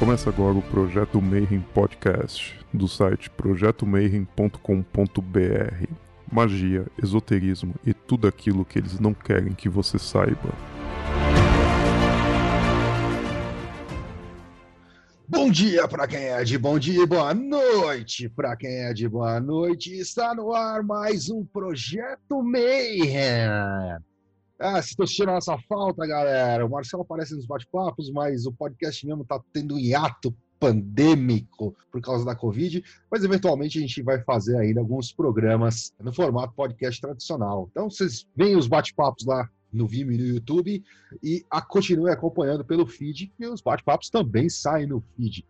Começa agora o Projeto Mayhem Podcast, do site projetomayhem.com.br. Magia, esoterismo e tudo aquilo que eles não querem que você saiba. Bom dia para quem é de bom dia e boa noite para quem é de boa noite. Está no ar mais um Projeto Mayhem. Ah, vocês estão assistindo a nossa falta, galera. O Marcelo aparece nos bate-papos, mas o podcast mesmo está tendo um hiato pandêmico por causa da Covid, mas eventualmente a gente vai fazer ainda alguns programas no formato podcast tradicional. Então vocês veem os bate-papos lá no Vimeo e no YouTube e a, continue acompanhando pelo feed, e os bate-papos também saem no feed.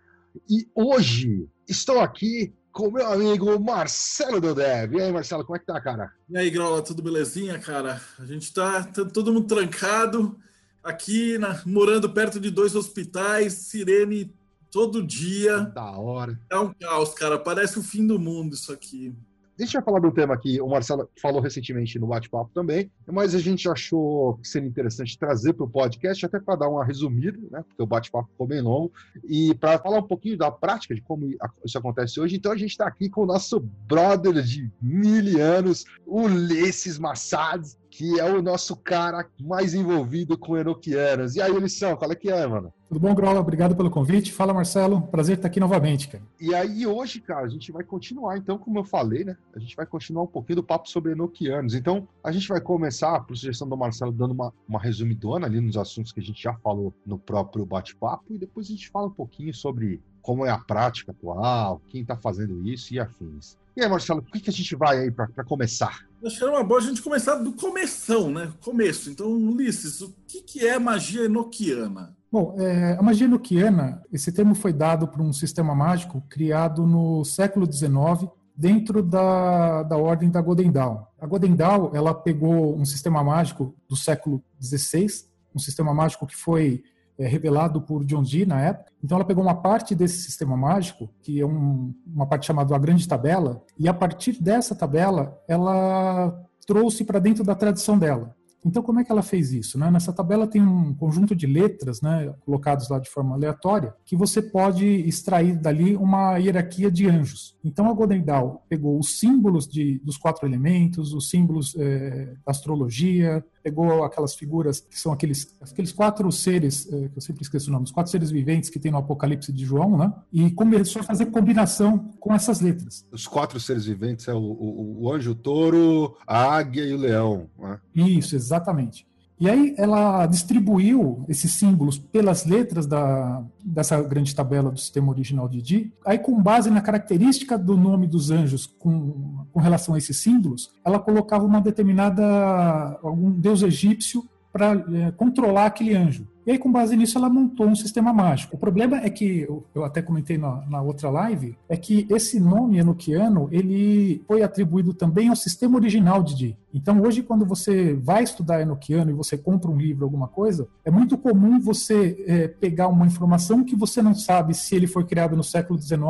E hoje estou aqui com meu amigo Marcelo Dodev. E aí, Marcelo, como é que tá, cara? E aí, Grola, tudo belezinha, cara? A gente tá, tá todo mundo trancado aqui, na, morando perto de dois hospitais, sirene todo dia. Da hora. É um caos, cara. Parece o fim do mundo isso aqui. Deixa eu falar do tema que o Marcelo falou recentemente no bate-papo também, mas a gente achou que seria interessante trazer para o podcast, até para dar uma resumida, né? Porque o bate-papo ficou bem longo, e para falar um pouquinho da prática de como isso acontece hoje. Então a gente está aqui com o nosso brother de mil anos, Ulisses Massads, que é o nosso cara mais envolvido com Enoquianas. E aí, Elisão, qual é que é, mano? Tudo bom, Grola? Obrigado pelo convite. Fala, Marcelo. Prazer estar aqui novamente, cara. E aí, hoje, cara, a gente vai continuar, então, como eu falei, né? A gente vai continuar um pouquinho do papo sobre Enoquianos. Então, a gente vai começar, por sugestão do Marcelo, dando uma, uma resumidona ali nos assuntos que a gente já falou no próprio bate-papo, e depois a gente fala um pouquinho sobre como é a prática atual, quem está fazendo isso e afins. E aí, Marcelo, o que, que a gente vai aí para começar? Acho que era uma boa a gente começar do começão, né? Começo. Então, Ulisses, o que, que é magia enoquiana? Bom, é, a magia enoquiana, esse termo foi dado por um sistema mágico criado no século XIX dentro da, da ordem da Godendal. A Godendal, ela pegou um sistema mágico do século XVI, um sistema mágico que foi é, revelado por John Dee na época. Então ela pegou uma parte desse sistema mágico, que é um, uma parte chamada a Grande Tabela, e a partir dessa tabela ela trouxe para dentro da tradição dela. Então, como é que ela fez isso? Né? Nessa tabela tem um conjunto de letras né, colocados lá de forma aleatória que você pode extrair dali uma hierarquia de anjos. Então, a Golden Dawn pegou os símbolos de, dos quatro elementos, os símbolos é, da astrologia, pegou aquelas figuras que são aqueles, aqueles quatro seres, é, que eu sempre esqueço o nome, os quatro seres viventes que tem no Apocalipse de João, né? E começou a fazer combinação com essas letras. Os quatro seres viventes é o, o, o anjo, o touro, a águia e o leão. Né? Isso, exatamente. E aí ela distribuiu esses símbolos pelas letras da, dessa grande tabela do sistema original de Di. Aí, com base na característica do nome dos anjos com, com relação a esses símbolos, ela colocava uma determinada algum deus egípcio para é, controlar aquele anjo. E aí, com base nisso, ela montou um sistema mágico. O problema é que, eu até comentei na, na outra live, é que esse nome enoquiano, ele foi atribuído também ao sistema original de Di. Então, hoje, quando você vai estudar enoquiano e você compra um livro, alguma coisa, é muito comum você é, pegar uma informação que você não sabe se ele foi criado no século XIX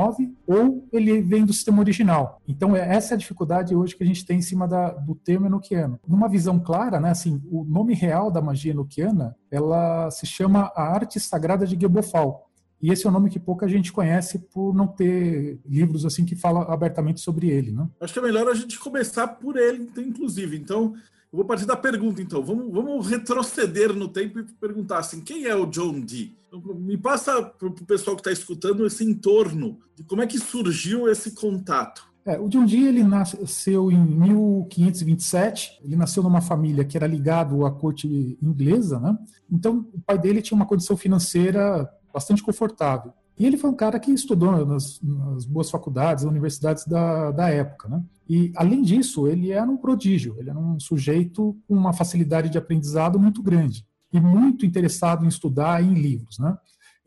ou ele vem do sistema original. Então, é, essa é a dificuldade hoje que a gente tem em cima da, do termo enoquiano. Numa visão clara, né, assim, o nome real da magia enoquiana, ela se chama A Arte Sagrada de Gebofal. E esse é um nome que pouca gente conhece por não ter livros assim que falam abertamente sobre ele, né? Acho que é melhor a gente começar por ele, inclusive. Então, eu vou partir da pergunta, então. Vamos, vamos retroceder no tempo e perguntar assim, quem é o John Dee? Então, me passa para o pessoal que está escutando esse entorno de como é que surgiu esse contato. É, o John Dee ele nasceu em 1527. Ele nasceu numa família que era ligado à corte inglesa, né? Então o pai dele tinha uma condição financeira bastante confortável. E ele foi um cara que estudou nas, nas boas faculdades, universidades da, da época, né? E além disso, ele era um prodígio. Ele era um sujeito com uma facilidade de aprendizado muito grande e muito interessado em estudar em livros, né?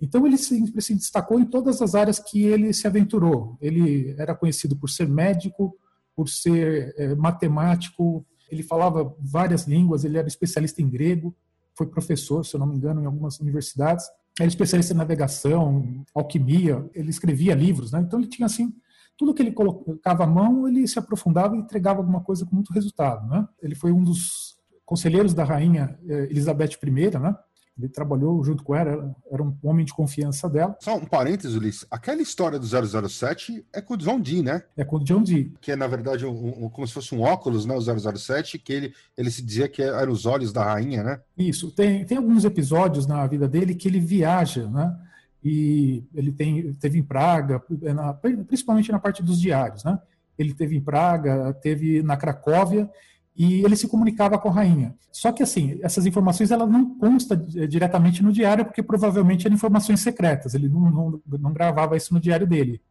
Então ele sempre se destacou em todas as áreas que ele se aventurou. Ele era conhecido por ser médico, por ser é, matemático, ele falava várias línguas, ele era especialista em grego, foi professor, se eu não me engano, em algumas universidades. Era especialista em navegação, alquimia, ele escrevia livros, né? Então ele tinha assim tudo que ele colocava à mão, ele se aprofundava e entregava alguma coisa com muito resultado, né? Ele foi um dos conselheiros da rainha eh, Elizabeth I, né? Ele trabalhou junto com ela, era um homem de confiança dela. Só um parênteses, Ulisses. Aquela história do 007 é com o John Dee, né? É com o John Dee. Que é, na verdade, um, um, como se fosse um óculos, né? O 007, que ele, ele se dizia que eram os olhos da rainha, né? Isso. Tem, tem alguns episódios na vida dele que ele viaja, né? E ele tem, teve em Praga, na, principalmente na parte dos diários, né? Ele teve em Praga, teve na Cracóvia, e ele se comunicava com a rainha. Só que assim, essas informações ela não consta eh, diretamente no diário, porque provavelmente eram informações secretas. Ele não, não, não gravava isso no diário dele.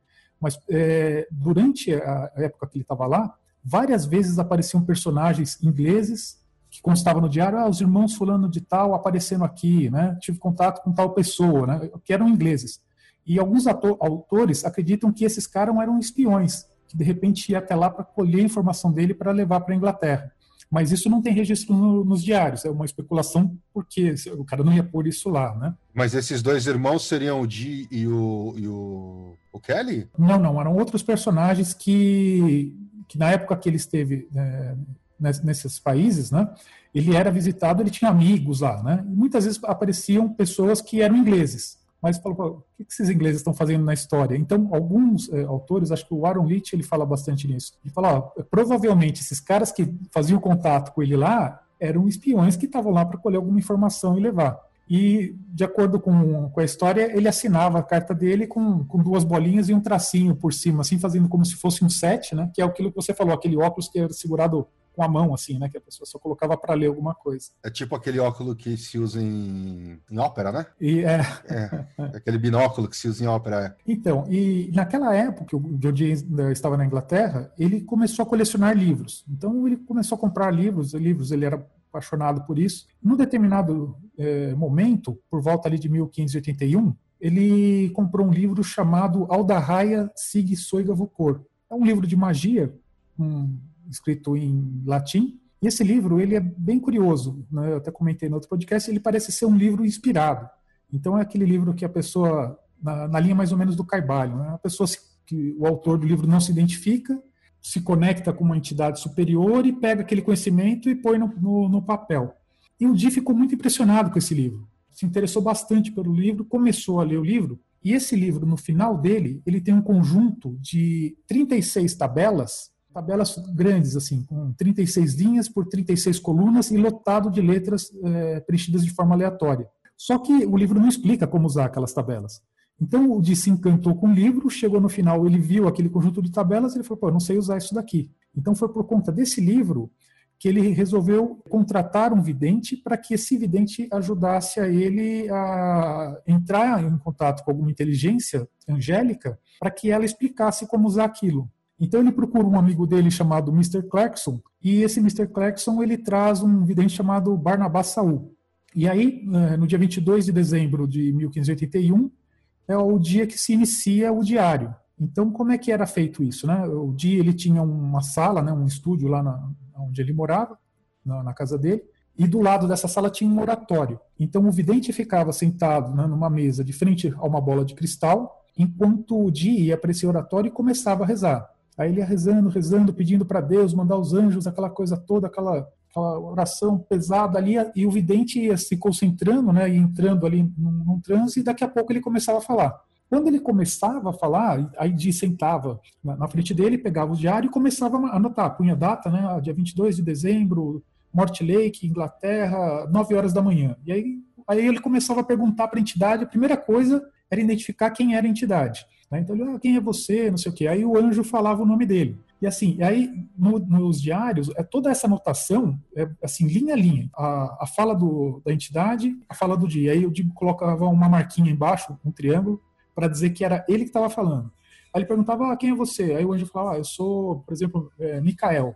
Mas é, durante a época que ele estava lá, várias vezes apareciam personagens ingleses que constavam no diário, ah, os irmãos fulano de tal aparecendo aqui, né? Tive contato com tal pessoa, né? Que eram ingleses. E alguns autores acreditam que esses caras eram espiões que de repente ia até lá para colher a informação dele para levar para a Inglaterra. Mas isso não tem registro no, nos diários, é uma especulação, porque o cara não ia pôr isso lá, né? Mas esses dois irmãos seriam o Dee e o, e o, o Kelly? Não, não, eram outros personagens que, que na época que ele esteve é, nesses países, né? Ele era visitado, ele tinha amigos lá, né? E muitas vezes apareciam pessoas que eram ingleses mas falou, o que esses ingleses estão fazendo na história? Então, alguns é, autores, acho que o Aaron Leach, ele fala bastante nisso. Ele fala, ó, provavelmente esses caras que faziam contato com ele lá eram espiões que estavam lá para colher alguma informação e levar. E, de acordo com, com a história, ele assinava a carta dele com, com duas bolinhas e um tracinho por cima, assim, fazendo como se fosse um set, né? Que é aquilo que você falou, aquele óculos que era segurado com a mão, assim, né? Que a pessoa só colocava para ler alguma coisa. É tipo aquele óculo que se usa em, em ópera, né? E é... é... aquele binóculo que se usa em ópera. É. Então, e naquela época, o George estava na Inglaterra, ele começou a colecionar livros. Então, ele começou a comprar livros, livros, ele era apaixonado por isso. Num determinado é, momento, por volta ali de 1581, ele comprou um livro chamado Aldarraia Sig Soiga Vucor. É um livro de magia, um escrito em latim. E esse livro ele é bem curioso, né? eu até comentei no outro podcast, ele parece ser um livro inspirado. Então é aquele livro que a pessoa, na, na linha mais ou menos do Carbalho, né? a pessoa se, que o autor do livro não se identifica, se conecta com uma entidade superior e pega aquele conhecimento e põe no, no, no papel. E o Di ficou muito impressionado com esse livro, se interessou bastante pelo livro, começou a ler o livro, e esse livro, no final dele, ele tem um conjunto de 36 tabelas tabelas grandes, assim, com 36 linhas por 36 colunas e lotado de letras é, preenchidas de forma aleatória. Só que o livro não explica como usar aquelas tabelas. Então o Di se encantou com o livro, chegou no final, ele viu aquele conjunto de tabelas e ele falou: pô, eu não sei usar isso daqui. Então foi por conta desse livro que ele resolveu contratar um vidente para que esse vidente ajudasse a ele a entrar em contato com alguma inteligência angélica para que ela explicasse como usar aquilo. Então ele procura um amigo dele chamado Mr. Clarkson, e esse Mr. Clarkson ele traz um vidente chamado Barnabas Saul. E aí, eh, no dia 22 de dezembro de 1581, é o dia que se inicia o diário. Então, como é que era feito isso? Né? O dia ele tinha uma sala, né, um estúdio lá na, onde ele morava, na, na, casa dele, e do lado dessa sala tinha um oratório. Então, o vidente ficava sentado né, numa mesa de frente a uma bola de cristal, enquanto o dia ia para esse oratório e começava a rezar. Aí ele ia rezando, rezando, pedindo para Deus, mandar os anjos, aquela coisa toda, aquela, aquela oração pesada ali, e o vidente ia se concentrando, né, e entrando ali num, num transe, e daqui a pouco ele começava a falar. Quando ele começava a falar, aí Di sentava na, na frente dele, pegava o diário e começava a anotar, punha data, né, ah, dia 22 de dezembro, Morte Lake, Inglaterra, 9 horas da manhã. E aí, aí ele começava a perguntar para a entidade, a primeira coisa era identificar quem era a entidade. Né? Então ele, ah, quem é você, não sei o quê. Aí o anjo falava o nome dele. E assim, aí no, nos diários, é toda essa anotação, é assim, linha a linha. A, a fala do, da entidade, a fala do dia. Aí eu digo, colocava uma marquinha embaixo, um triângulo, para dizer que era ele que estava falando. Aí ele perguntava, ah, quem é você? Aí o anjo falava, ah, eu sou, por exemplo, é, Micael.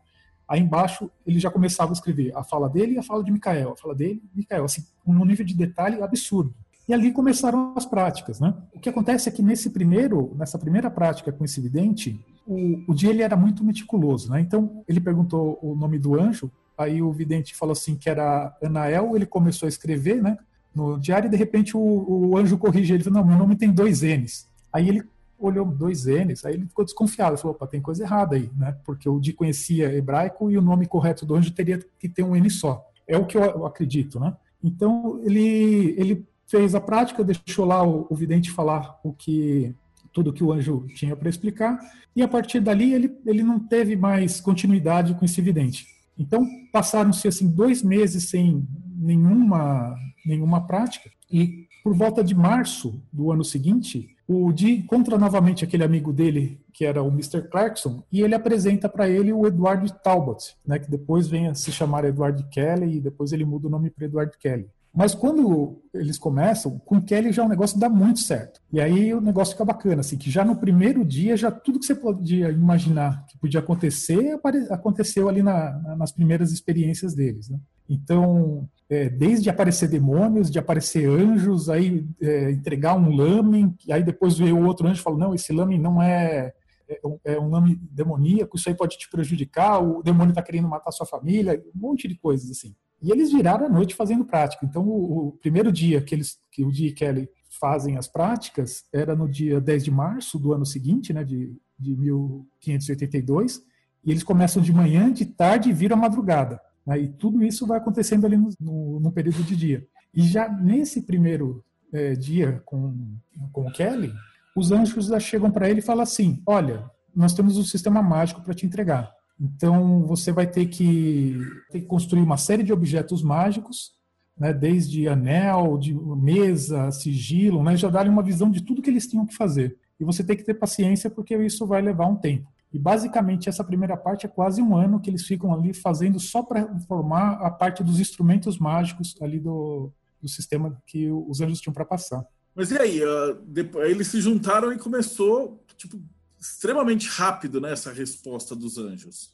Aí embaixo ele já começava a escrever a fala dele e a fala de Micael, a fala dele e Micael, assim, um nível de detalhe absurdo. E ali começaram as práticas, né? O que acontece é que nesse primeiro, nessa primeira prática com esse vidente, o, o dia ele era muito meticuloso, né? Então ele perguntou o nome do anjo, aí o vidente falou assim que era Anael, ele começou a escrever, né? No diário e de repente o, o anjo corrige ele, falou, não, meu nome tem dois N's. Aí ele olhou dois N's, aí ele ficou desconfiado, falou, opa, tem coisa errada aí, né? Porque o Di conhecia hebraico e o nome correto do anjo teria que ter um N só. É o que eu acredito, né? Então ele ele fez a prática, deixou lá o, o vidente falar o que tudo que o anjo tinha para explicar, e a partir dali ele, ele não teve mais continuidade com esse vidente. Então passaram-se assim dois meses sem nenhuma nenhuma prática e por volta de março do ano seguinte o Dee encontra novamente aquele amigo dele que era o Mr. Clarkson e ele apresenta para ele o Edward Talbot, né, que depois vem a se chamar Edward Kelly e depois ele muda o nome para Edward Kelly. Mas quando eles começam, com Kelly já o negócio dá muito certo. E aí o negócio fica bacana, assim, que já no primeiro dia, já tudo que você podia imaginar que podia acontecer, aconteceu ali na, nas primeiras experiências deles. Né? Então, é, desde aparecer demônios, de aparecer anjos, aí é, entregar um lame, aí depois veio outro anjo e falou, não, esse lame não é, é, é um lame demoníaco, isso aí pode te prejudicar, o demônio está querendo matar sua família, um monte de coisas assim. E eles viraram a noite fazendo prática. Então, o, o primeiro dia que, eles, que o Dee e Kelly fazem as práticas era no dia 10 de março do ano seguinte, né, de, de 1582, e eles começam de manhã, de tarde e viram a madrugada. Né, e tudo isso vai acontecendo ali no, no, no período de dia. E já nesse primeiro é, dia com, com o Kelly, os anjos já chegam para ele e falam assim: Olha, nós temos um sistema mágico para te entregar. Então você vai ter que, ter que construir uma série de objetos mágicos, né, desde anel, de mesa, sigilo, né, já darem uma visão de tudo que eles tinham que fazer. E você tem que ter paciência porque isso vai levar um tempo. E basicamente essa primeira parte é quase um ano que eles ficam ali fazendo só para formar a parte dos instrumentos mágicos ali do, do sistema que os anjos tinham para passar. Mas e aí? Uh, depois, eles se juntaram e começou, tipo, extremamente rápido né, essa resposta dos anjos.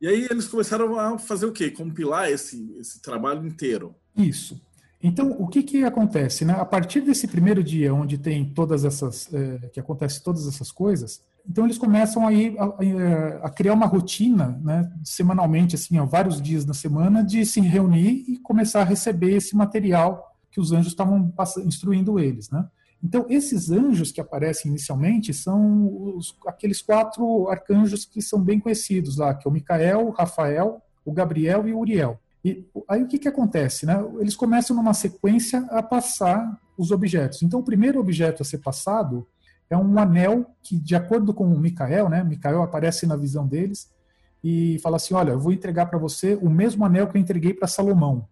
E aí eles começaram a fazer o quê? Compilar esse, esse trabalho inteiro. Isso. Então, o que, que acontece? Né? A partir desse primeiro dia, onde tem todas essas, é, que acontece todas essas coisas, então eles começam aí a, a, a, criar uma rotina, né, semanalmente, assim, ó, vários dias na semana, de se reunir e começar a receber esse material que os anjos estavam instruindo eles, né? Então, esses anjos que aparecem inicialmente são os, aqueles quatro arcanjos que são bem conhecidos lá, que é o Micael, o Rafael, o Gabriel e o Uriel. E aí o que, que acontece? Né? Eles começam numa sequência a passar os objetos. Então, o primeiro objeto a ser passado é um anel que, de acordo com o Micael, né, Micael aparece na visão deles e fala assim: Olha, eu vou entregar para você o mesmo anel que eu entreguei para Salomão.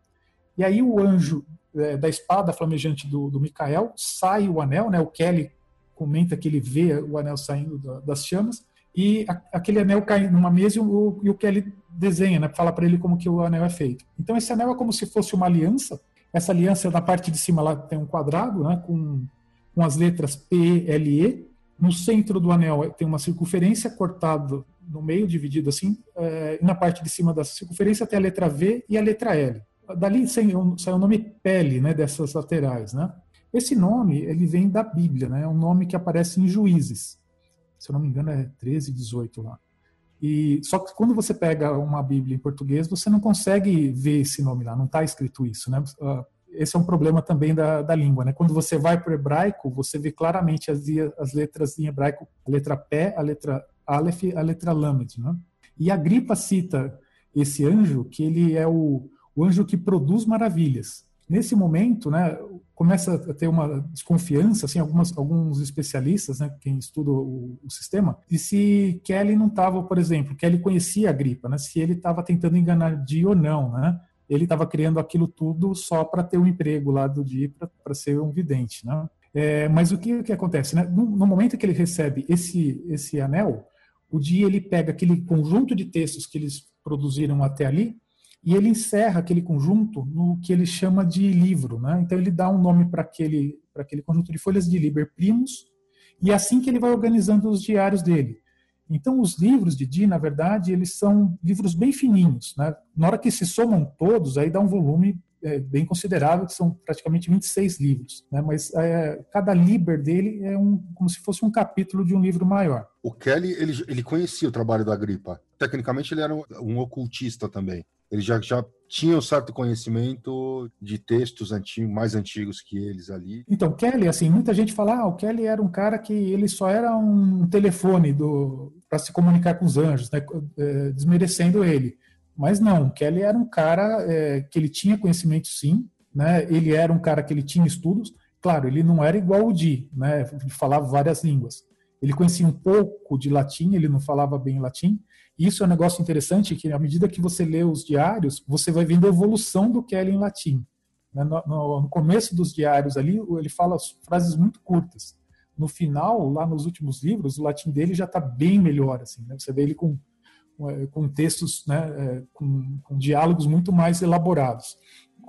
E aí o anjo é, da espada flamejante do, do Micael, sai o anel, né? O Kelly comenta que ele vê o anel saindo da, das chamas e aquele anel cai numa mesa e o, e o Kelly desenha, né? Fala para ele como que o anel é feito. Então esse anel é como se fosse uma aliança. Essa aliança na parte de cima lá tem um quadrado, né? Com, com as letras P, L, E. No centro do anel tem uma circunferência cortada no meio, dividido assim. É, e na parte de cima da circunferência tem a letra V e a letra L dali saiu, o nome pele, né, dessas laterais, né? Esse nome, ele vem da Bíblia, né? É um nome que aparece em Juízes. Se eu não me engano, é 13, 18 lá. E só que quando você pega uma Bíblia em português, você não consegue ver esse nome lá, não está escrito isso, né? Esse é um problema também da, da língua, né? Quando você vai para o hebraico, você vê claramente as, as letras em hebraico, a letra Pé, a letra Aleph, a letra Lamed, né? E a Gripa cita esse anjo que ele é o o anjo que produz maravilhas. Nesse momento, né, começa a ter uma desconfiança, assim, algumas, alguns especialistas, né, quem estuda o, o sistema, de se Kelly não estava, por exemplo, Kelly conhecia a gripa, né, se ele estava tentando enganar Di ou não, né, ele estava criando aquilo tudo só para ter um emprego lá do Di, para ser um vidente, né. É, mas o que, o que acontece, né, no, no, momento que ele recebe esse, esse anel, o Di ele pega aquele conjunto de textos que eles produziram até ali e ele encerra aquele conjunto no que ele chama de livro. Né? Então ele dá um nome para aquele, aquele conjunto de folhas de Liber Primus, e é assim que ele vai organizando os diários dele. Então os livros de Di, na verdade, eles são livros bem fininhos. Né? Na hora que se somam todos, aí dá um volume é, bem considerável, que são praticamente 26 livros. Né? Mas é, cada Liber dele é um, como se fosse um capítulo de um livro maior. O Kelly, ele, ele conhecia o trabalho da Gripa. Tecnicamente, ele era um, um ocultista também eles já, já tinham certo conhecimento de textos antigos, mais antigos que eles ali. Então, Kelly, assim, muita gente fala, ah, o Kelly era um cara que ele só era um telefone do para se comunicar com os anjos, né, é, desmerecendo ele. Mas não, Kelly era um cara é, que ele tinha conhecimento sim, né? Ele era um cara que ele tinha estudos. Claro, ele não era igual o Di, né? Ele falava várias línguas. Ele conhecia um pouco de latim, ele não falava bem latim. Isso é um negócio interessante que, à medida que você lê os diários, você vai vendo a evolução do Kelly em latim. Né? No, começo dos diários ali, ele fala frases muito curtas. No final, lá nos últimos livros, o latim dele já está bem melhor. Assim, né? Você vê ele com, com textos, né? É, com, com diálogos muito mais elaborados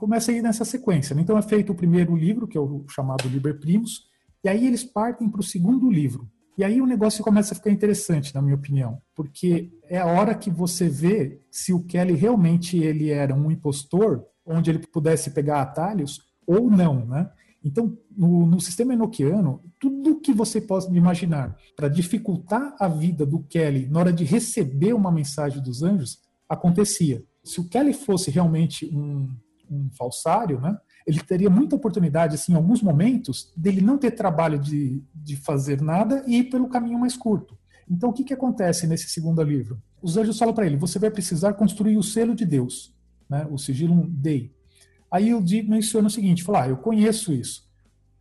começa aí nessa sequência. Né? Então é feito o primeiro livro, que é o chamado Liber Primus, e aí eles partem para o segundo livro. E aí o negócio começa a ficar interessante, na minha opinião, porque é a hora que você vê se o Kelly realmente ele era um impostor, onde ele pudesse pegar atalhos ou não, né? Então, no, no sistema enoquiano, tudo que você possa imaginar para dificultar a vida do Kelly na hora de receber uma mensagem dos anjos, acontecia. Se o Kelly fosse realmente um, um falsário, né? Ele teria muita oportunidade, assim, em alguns momentos, dele não ter trabalho de, de fazer nada e ir pelo caminho mais curto. Então, o que, que acontece nesse segundo livro? Os anjos falam para ele: você vai precisar construir o selo de Deus, né? o sigilo Dei. Aí o Di menciona o seguinte: fala, ah, eu conheço isso.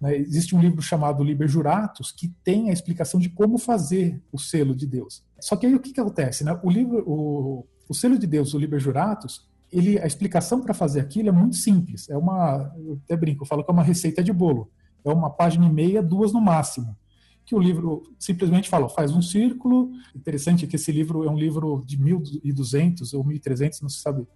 Né? Existe um livro chamado Liber Juratus que tem a explicação de como fazer o selo de Deus. Só que aí o que, que acontece? Né? O, livro, o, o selo de Deus, o Liber Juratus, ele, a explicação para fazer aquilo é muito simples. É uma, eu até brinco, eu falo que é uma receita de bolo. É uma página e meia, duas no máximo. Que o livro simplesmente fala, faz um círculo. Interessante que esse livro é um livro de 1200 ou 1300, não se sabe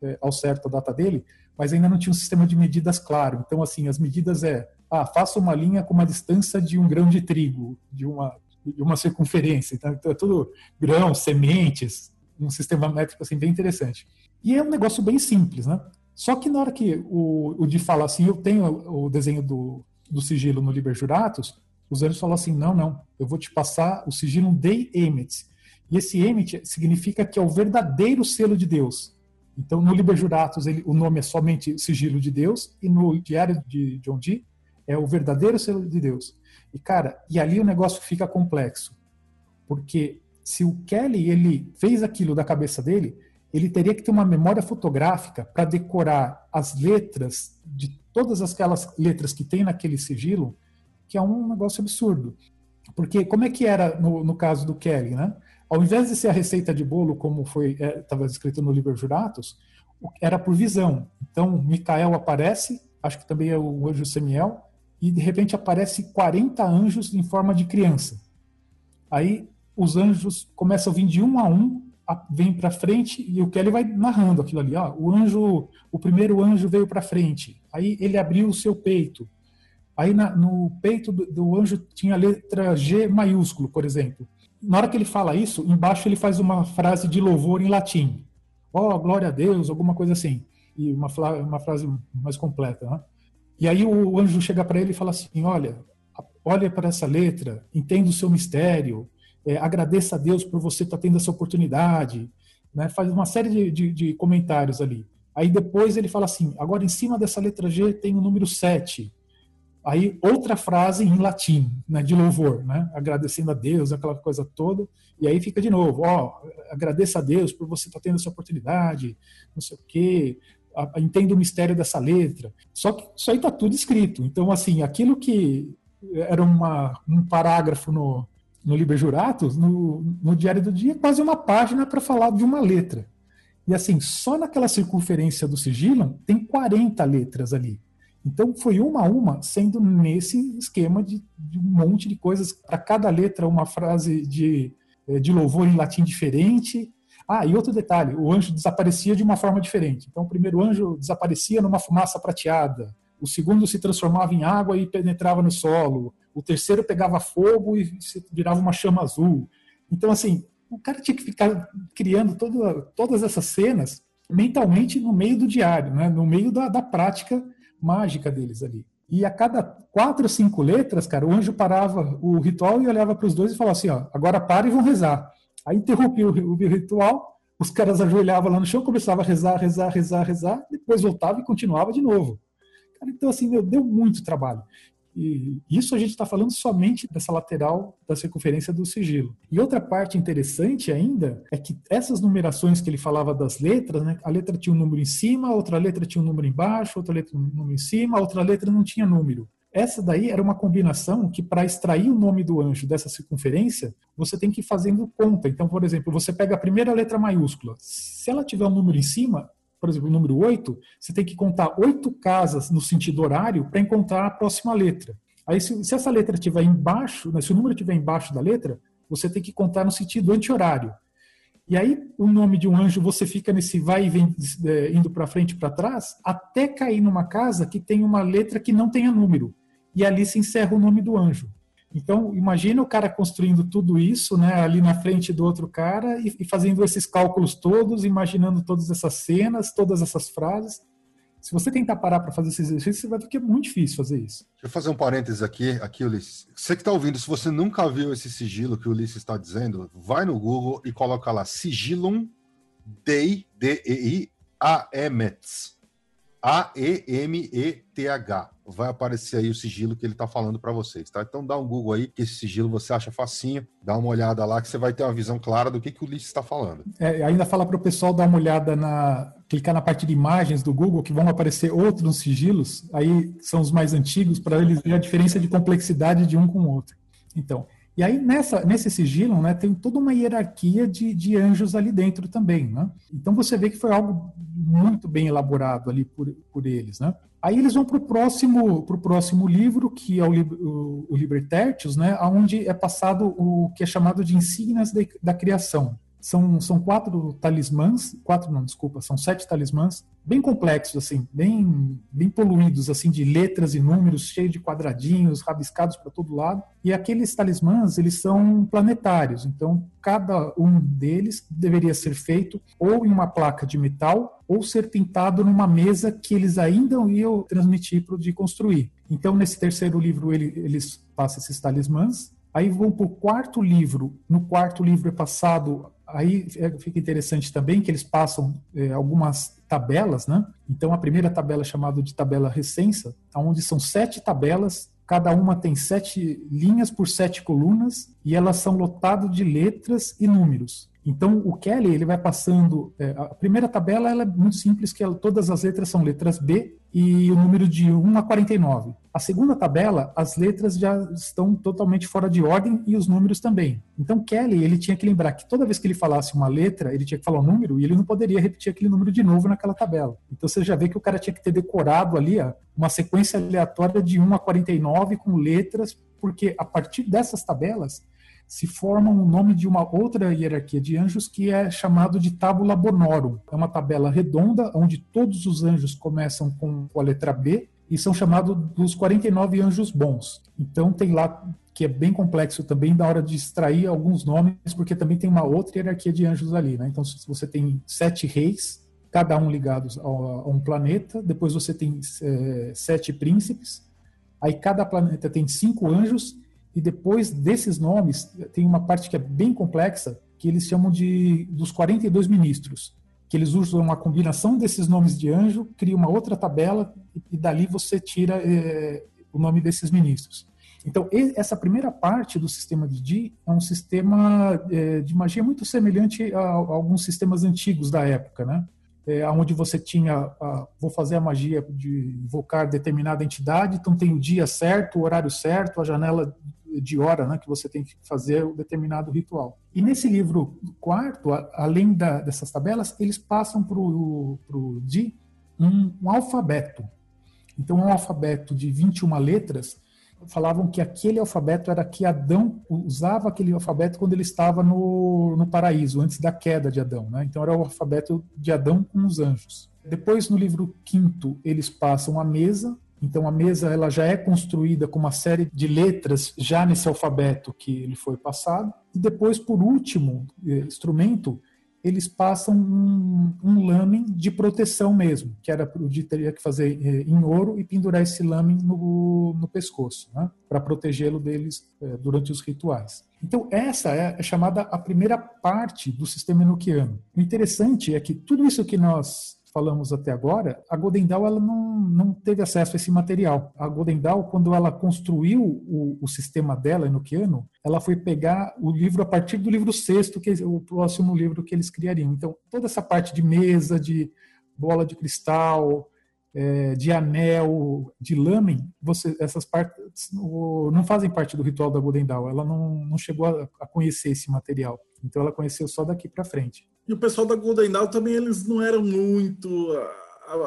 é, ao certo a data dele, mas ainda não tinha um sistema de medidas claro. Então, assim, as medidas é, ah, faça uma linha com uma distância de um grão de trigo, de uma, de uma circunferência. Então, é tudo grão, sementes, um sistema métrico assim bem interessante. E é um negócio bem simples, né? Só que na hora que o, o Di fala assim, eu tenho o desenho do, do sigilo no Liber Juratus, os anjos falam assim, não, não, eu vou te passar o sigilo Dei Emet. E esse Emet significa que é o verdadeiro selo de Deus. Então, no Liber Juratus, ele, o nome é somente sigilo de Deus, e no Diário de John Dee é o verdadeiro selo de Deus. E, cara, e ali o negócio fica complexo. Porque se o Kelly ele fez aquilo da cabeça dele, ele teria que ter uma memória fotográfica para decorar as letras de todas aquelas letras que tem naquele sigilo, que é um negócio absurdo. Porque como é que era no, no caso do Kelly, né? Ao invés de ser a receita de bolo, como foi estava é, escrito no livro Juratos, era por visão. Então, Micael aparece, acho que também é o anjo Semiel, e de repente aparece 40 anjos em forma de criança. Aí os anjos começam a vir de um a um vem para frente e o Kelly vai narrando aquilo ali. Ó, o anjo, o primeiro anjo veio para frente. Aí ele abriu o seu peito. Aí na, no peito do, do, anjo tinha a letra G maiúsculo, por exemplo. Na hora que ele fala isso, embaixo ele faz uma frase de louvor em latim. Ó, oh, glória a Deus, alguma coisa assim. E uma, uma frase mais completa. Né? E aí o anjo chega para ele e fala assim: Olha, olha para essa letra, entenda o seu mistério, é, agradeça a Deus por você estar tá tendo essa oportunidade, né? faz uma série de, de, de, comentários ali. Aí depois ele fala assim, agora em cima dessa letra G tem o número 7. Aí outra frase em latim, né, de louvor, né, agradecendo a Deus, aquela coisa toda. E aí fica de novo, ó, agradeça a Deus por você estar tá tendo essa oportunidade, não sei o quê, entenda o mistério dessa letra. Só que isso aí está tudo escrito. Então, assim, aquilo que era uma, um parágrafo no, no Liber Juratus, no, no Diário do Dia, quase uma página para falar de uma letra. E assim, só naquela circunferência do sigilo tem 40 letras ali. Então foi uma a uma, sendo nesse esquema de, de um monte de coisas, para cada letra uma frase de, eh, de louvor em latim diferente. Ah, e outro detalhe, o anjo desaparecia de uma forma diferente. Então o primeiro anjo desaparecia numa fumaça prateada, o segundo se transformava em água e penetrava no solo, o terceiro pegava fogo e virava uma chama azul. Então, assim, o cara tinha que ficar criando toda, todas essas cenas mentalmente no meio do diário, né? no meio da, da prática mágica deles ali. E a cada quatro ou cinco letras, cara, o anjo parava o ritual e olhava para os dois e falava assim: ó, agora para e vão rezar. Aí interrompia o, o, ritual, os caras ajoelhavam lá no chão, começavam a rezar, rezar, rezar, rezar, depois voltava e continuava de novo. Cara, então, assim, meu, deu muito trabalho. E isso a gente está falando somente dessa lateral da circunferência do sigilo. E outra parte interessante ainda é que essas numerações que ele falava das letras, né, a letra tinha um número em cima, outra letra tinha um número embaixo, outra letra um número em cima, outra letra não tinha número. Essa daí era uma combinação que, para extrair o nome do anjo dessa circunferência, você tem que ir fazendo conta. Então, por exemplo, você pega a primeira letra maiúscula. Se ela tiver um número em cima, por exemplo, o número 8, você tem que contar oito casas no sentido horário para encontrar a próxima letra. Aí, se, se essa letra estiver embaixo, né, se o número estiver embaixo da letra, você tem que contar no sentido anti-horário. E aí, o nome de um anjo, você fica nesse vai e vem, é, indo para frente e para trás, até cair numa casa que tem uma letra que não tenha número. E ali se encerra o nome do anjo. Então, imagina o cara construindo tudo isso, né, ali na frente do outro cara e, e fazendo esses cálculos todos, imaginando todas essas cenas, todas essas frases. Se você tentar parar para fazer esse exercício, você vai ver que é muito difícil fazer isso. Deixa eu fazer um parênteses aqui, aqui, Ulisses. Você que está ouvindo, se você nunca viu esse sigilo que o Ulisses está dizendo, vai no Google e coloca lá Sigilum Dei, D-E-I, A-E-M-E-T-S. A-E-M-E-T-H. Vai aparecer aí o sigilo que ele está falando para vocês, tá? Então dá um Google aí, que esse sigilo você acha facinho, dá uma olhada lá que você vai ter uma visão clara do que, que o Ulisses está falando. É, ainda fala para o pessoal dar uma olhada na. clicar na parte de imagens do Google, que vão aparecer outros sigilos, aí são os mais antigos, para eles verem a diferença de complexidade de um com o outro. Então, e aí, nessa, nesse sigilo, né, tem toda uma hierarquia de, de anjos ali dentro também. Né? Então, você vê que foi algo muito bem elaborado ali por, por eles. Né? Aí eles vão para o próximo, pro próximo livro, que é o, o, o né, onde é passado o que é chamado de insígnias de, da criação. São, são quatro talismãs, quatro não, desculpa, são sete talismãs, bem complexos, assim, bem, bem poluídos, assim, de letras e números, cheios de quadradinhos, rabiscados para todo lado. E aqueles talismãs, eles são planetários, então cada um deles deveria ser feito ou em uma placa de metal ou ser pintado numa mesa que eles ainda iam transmitir para o de construir. Então, nesse terceiro livro, ele, eles passam esses talismãs, Aí vão para o quarto livro. No quarto livro é passado aí é, fica interessante também que eles passam é, algumas tabelas, né? Então a primeira tabela é chamada de tabela recensa, onde são sete tabelas, cada uma tem sete linhas por sete colunas e elas são lotadas de letras e números. Então o Kelly ele vai passando é, a primeira tabela ela é muito simples que ela, todas as letras são letras B e o número de 1 a 49. A segunda tabela, as letras já estão totalmente fora de ordem e os números também. Então Kelly, ele tinha que lembrar que toda vez que ele falasse uma letra, ele tinha que falar um número e ele não poderia repetir aquele número de novo naquela tabela. Então você já vê que o cara tinha que ter decorado ali ó, uma sequência aleatória de 1 a 49 com letras, porque a partir dessas tabelas se formam o nome de uma outra hierarquia de anjos que é chamado de tábula bonorum. É uma tabela redonda onde todos os anjos começam com a letra B e são chamados dos 49 anjos bons. Então tem lá que é bem complexo também da hora de extrair alguns nomes, porque também tem uma outra hierarquia de anjos ali, né? Então se você tem sete reis, cada um ligados a, um planeta, depois você tem é, sete príncipes, aí cada planeta tem cinco anjos e depois desses nomes, tem uma parte que é bem complexa, que eles chamam de dos 42 ministros, que eles usam uma combinação desses nomes de anjo, cria uma outra tabela e, dali você tira é, o nome desses ministros. Então, essa primeira parte do sistema de Di é um sistema é, de magia muito semelhante a, a, alguns sistemas antigos da época, né? É, onde você tinha, a, vou fazer a magia de invocar determinada entidade, então tem o dia certo, o horário certo, a janela de hora né, que você tem que fazer o determinado ritual. E nesse livro quarto, além da, dessas tabelas, eles passam para o Di um, um alfabeto. Então, um alfabeto de 21 letras, falavam que aquele alfabeto era que Adão usava aquele alfabeto quando ele estava no, no paraíso, antes da queda de Adão. Né? Então, era o alfabeto de Adão com os anjos. Depois, no livro quinto, eles passam a mesa, então a mesa ela já é construída com uma série de letras já nesse alfabeto que ele foi passado. E depois, por último, eh, instrumento, eles passam um, um lamen de proteção mesmo, que era o de teria que fazer eh, em ouro e pendurar esse lamen no, no pescoço, né, para protegê-lo deles eh, durante os rituais. Então essa é, é chamada a primeira parte do sistema enoquiano. O interessante é que tudo isso que nós falamos até agora, a Golden Dawn ela não, não teve acesso a esse material. A Golden Dawn, quando ela construiu o, o sistema dela, enoquiano, ela foi pegar o livro a partir do livro sexto, que é o próximo livro que eles criariam. Então, toda essa parte de mesa, de bola de cristal, é, de anel, de lamen, você, essas partes não fazem parte do ritual da Golden Dawn. Ela não, não chegou a, a conhecer esse material. Então ela conheceu só daqui para frente. E o pessoal da Golden Dawn também eles não eram muito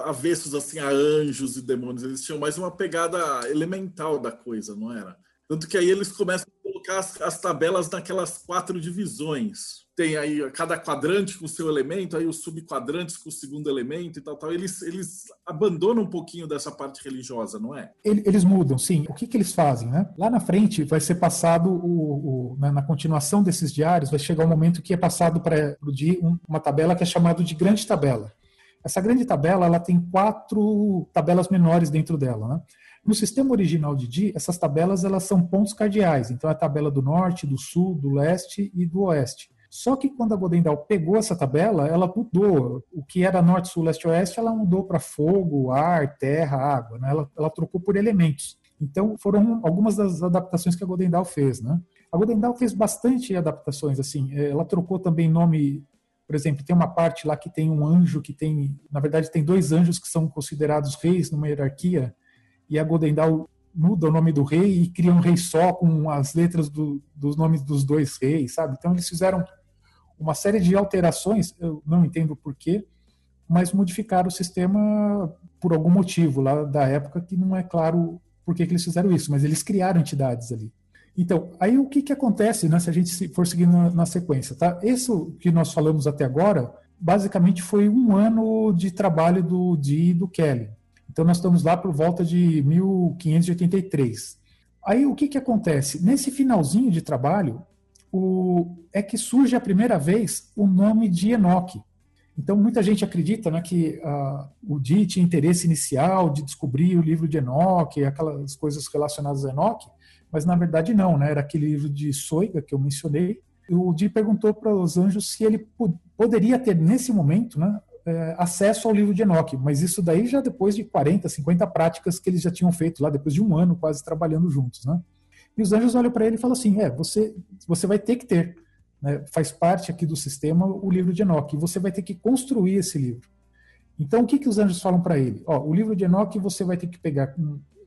avessos assim a anjos e demônios. Eles tinham mais uma pegada elemental da coisa, não era? Tanto que aí eles começam a colocar as, as tabelas naquelas quatro divisões tem aí cada quadrante com o seu elemento, aí os subquadrantes com o segundo elemento e tal, tal. Eles, eles abandonam um pouquinho dessa parte religiosa, não é? Eles mudam, sim. O que, que eles fazem, né? Lá na frente vai ser passado, o, o na, na, continuação desses diários, vai chegar um momento que é passado para o dia uma tabela que é chamada de grande tabela. Essa grande tabela ela tem quatro tabelas menores dentro dela, né? No sistema original de Di, essas tabelas elas são pontos cardeais. Então, é a tabela do norte, do sul, do leste e do oeste. Só que quando a Godendal pegou essa tabela, ela mudou. O que era norte, sul, leste, oeste, ela mudou para fogo, ar, terra, água. Né? Ela, ela trocou por elementos. Então, foram algumas das adaptações que a Godendal fez. Né? A Godendal fez bastante adaptações. assim. É, ela trocou também nome por exemplo, tem uma parte lá que tem um anjo que tem, na verdade, tem dois anjos que são considerados reis numa hierarquia, e a Godendal muda o nome do rei e cria um rei só com as letras do, dos nomes dos dois reis, sabe? Então eles fizeram uma série de alterações, eu não entendo porquê, mas modificaram o sistema por algum motivo lá da época que não é claro por que, que eles fizeram isso, mas eles criaram entidades ali. Então, aí o que, que acontece né, se a gente for seguindo na, na sequência? Tá? Isso que nós falamos até agora, basicamente foi um ano de trabalho do Dee e do Kelly. Então, nós estamos lá por volta de 1583. Aí o que, que acontece? Nesse finalzinho de trabalho, o, é que surge a primeira vez o nome de Enoque. Então, muita gente acredita né, que uh, o Di tinha interesse inicial de descobrir o livro de Enoque, aquelas coisas relacionadas a Enoque, mas na verdade não, né? era aquele livro de Soiga que eu mencionei. O Di perguntou para os anjos se ele poderia ter, nesse momento, né, é, acesso ao livro de Enoque, mas isso daí já depois de 40, 50 práticas que eles já tinham feito lá, depois de um ano quase trabalhando juntos. Né? E os anjos olham para ele e falam assim: é, você, você vai ter que ter, né, faz parte aqui do sistema o livro de Enoque, você vai ter que construir esse livro. Então, o que, que os anjos falam para ele? Ó, o livro de Enoque você vai ter que pegar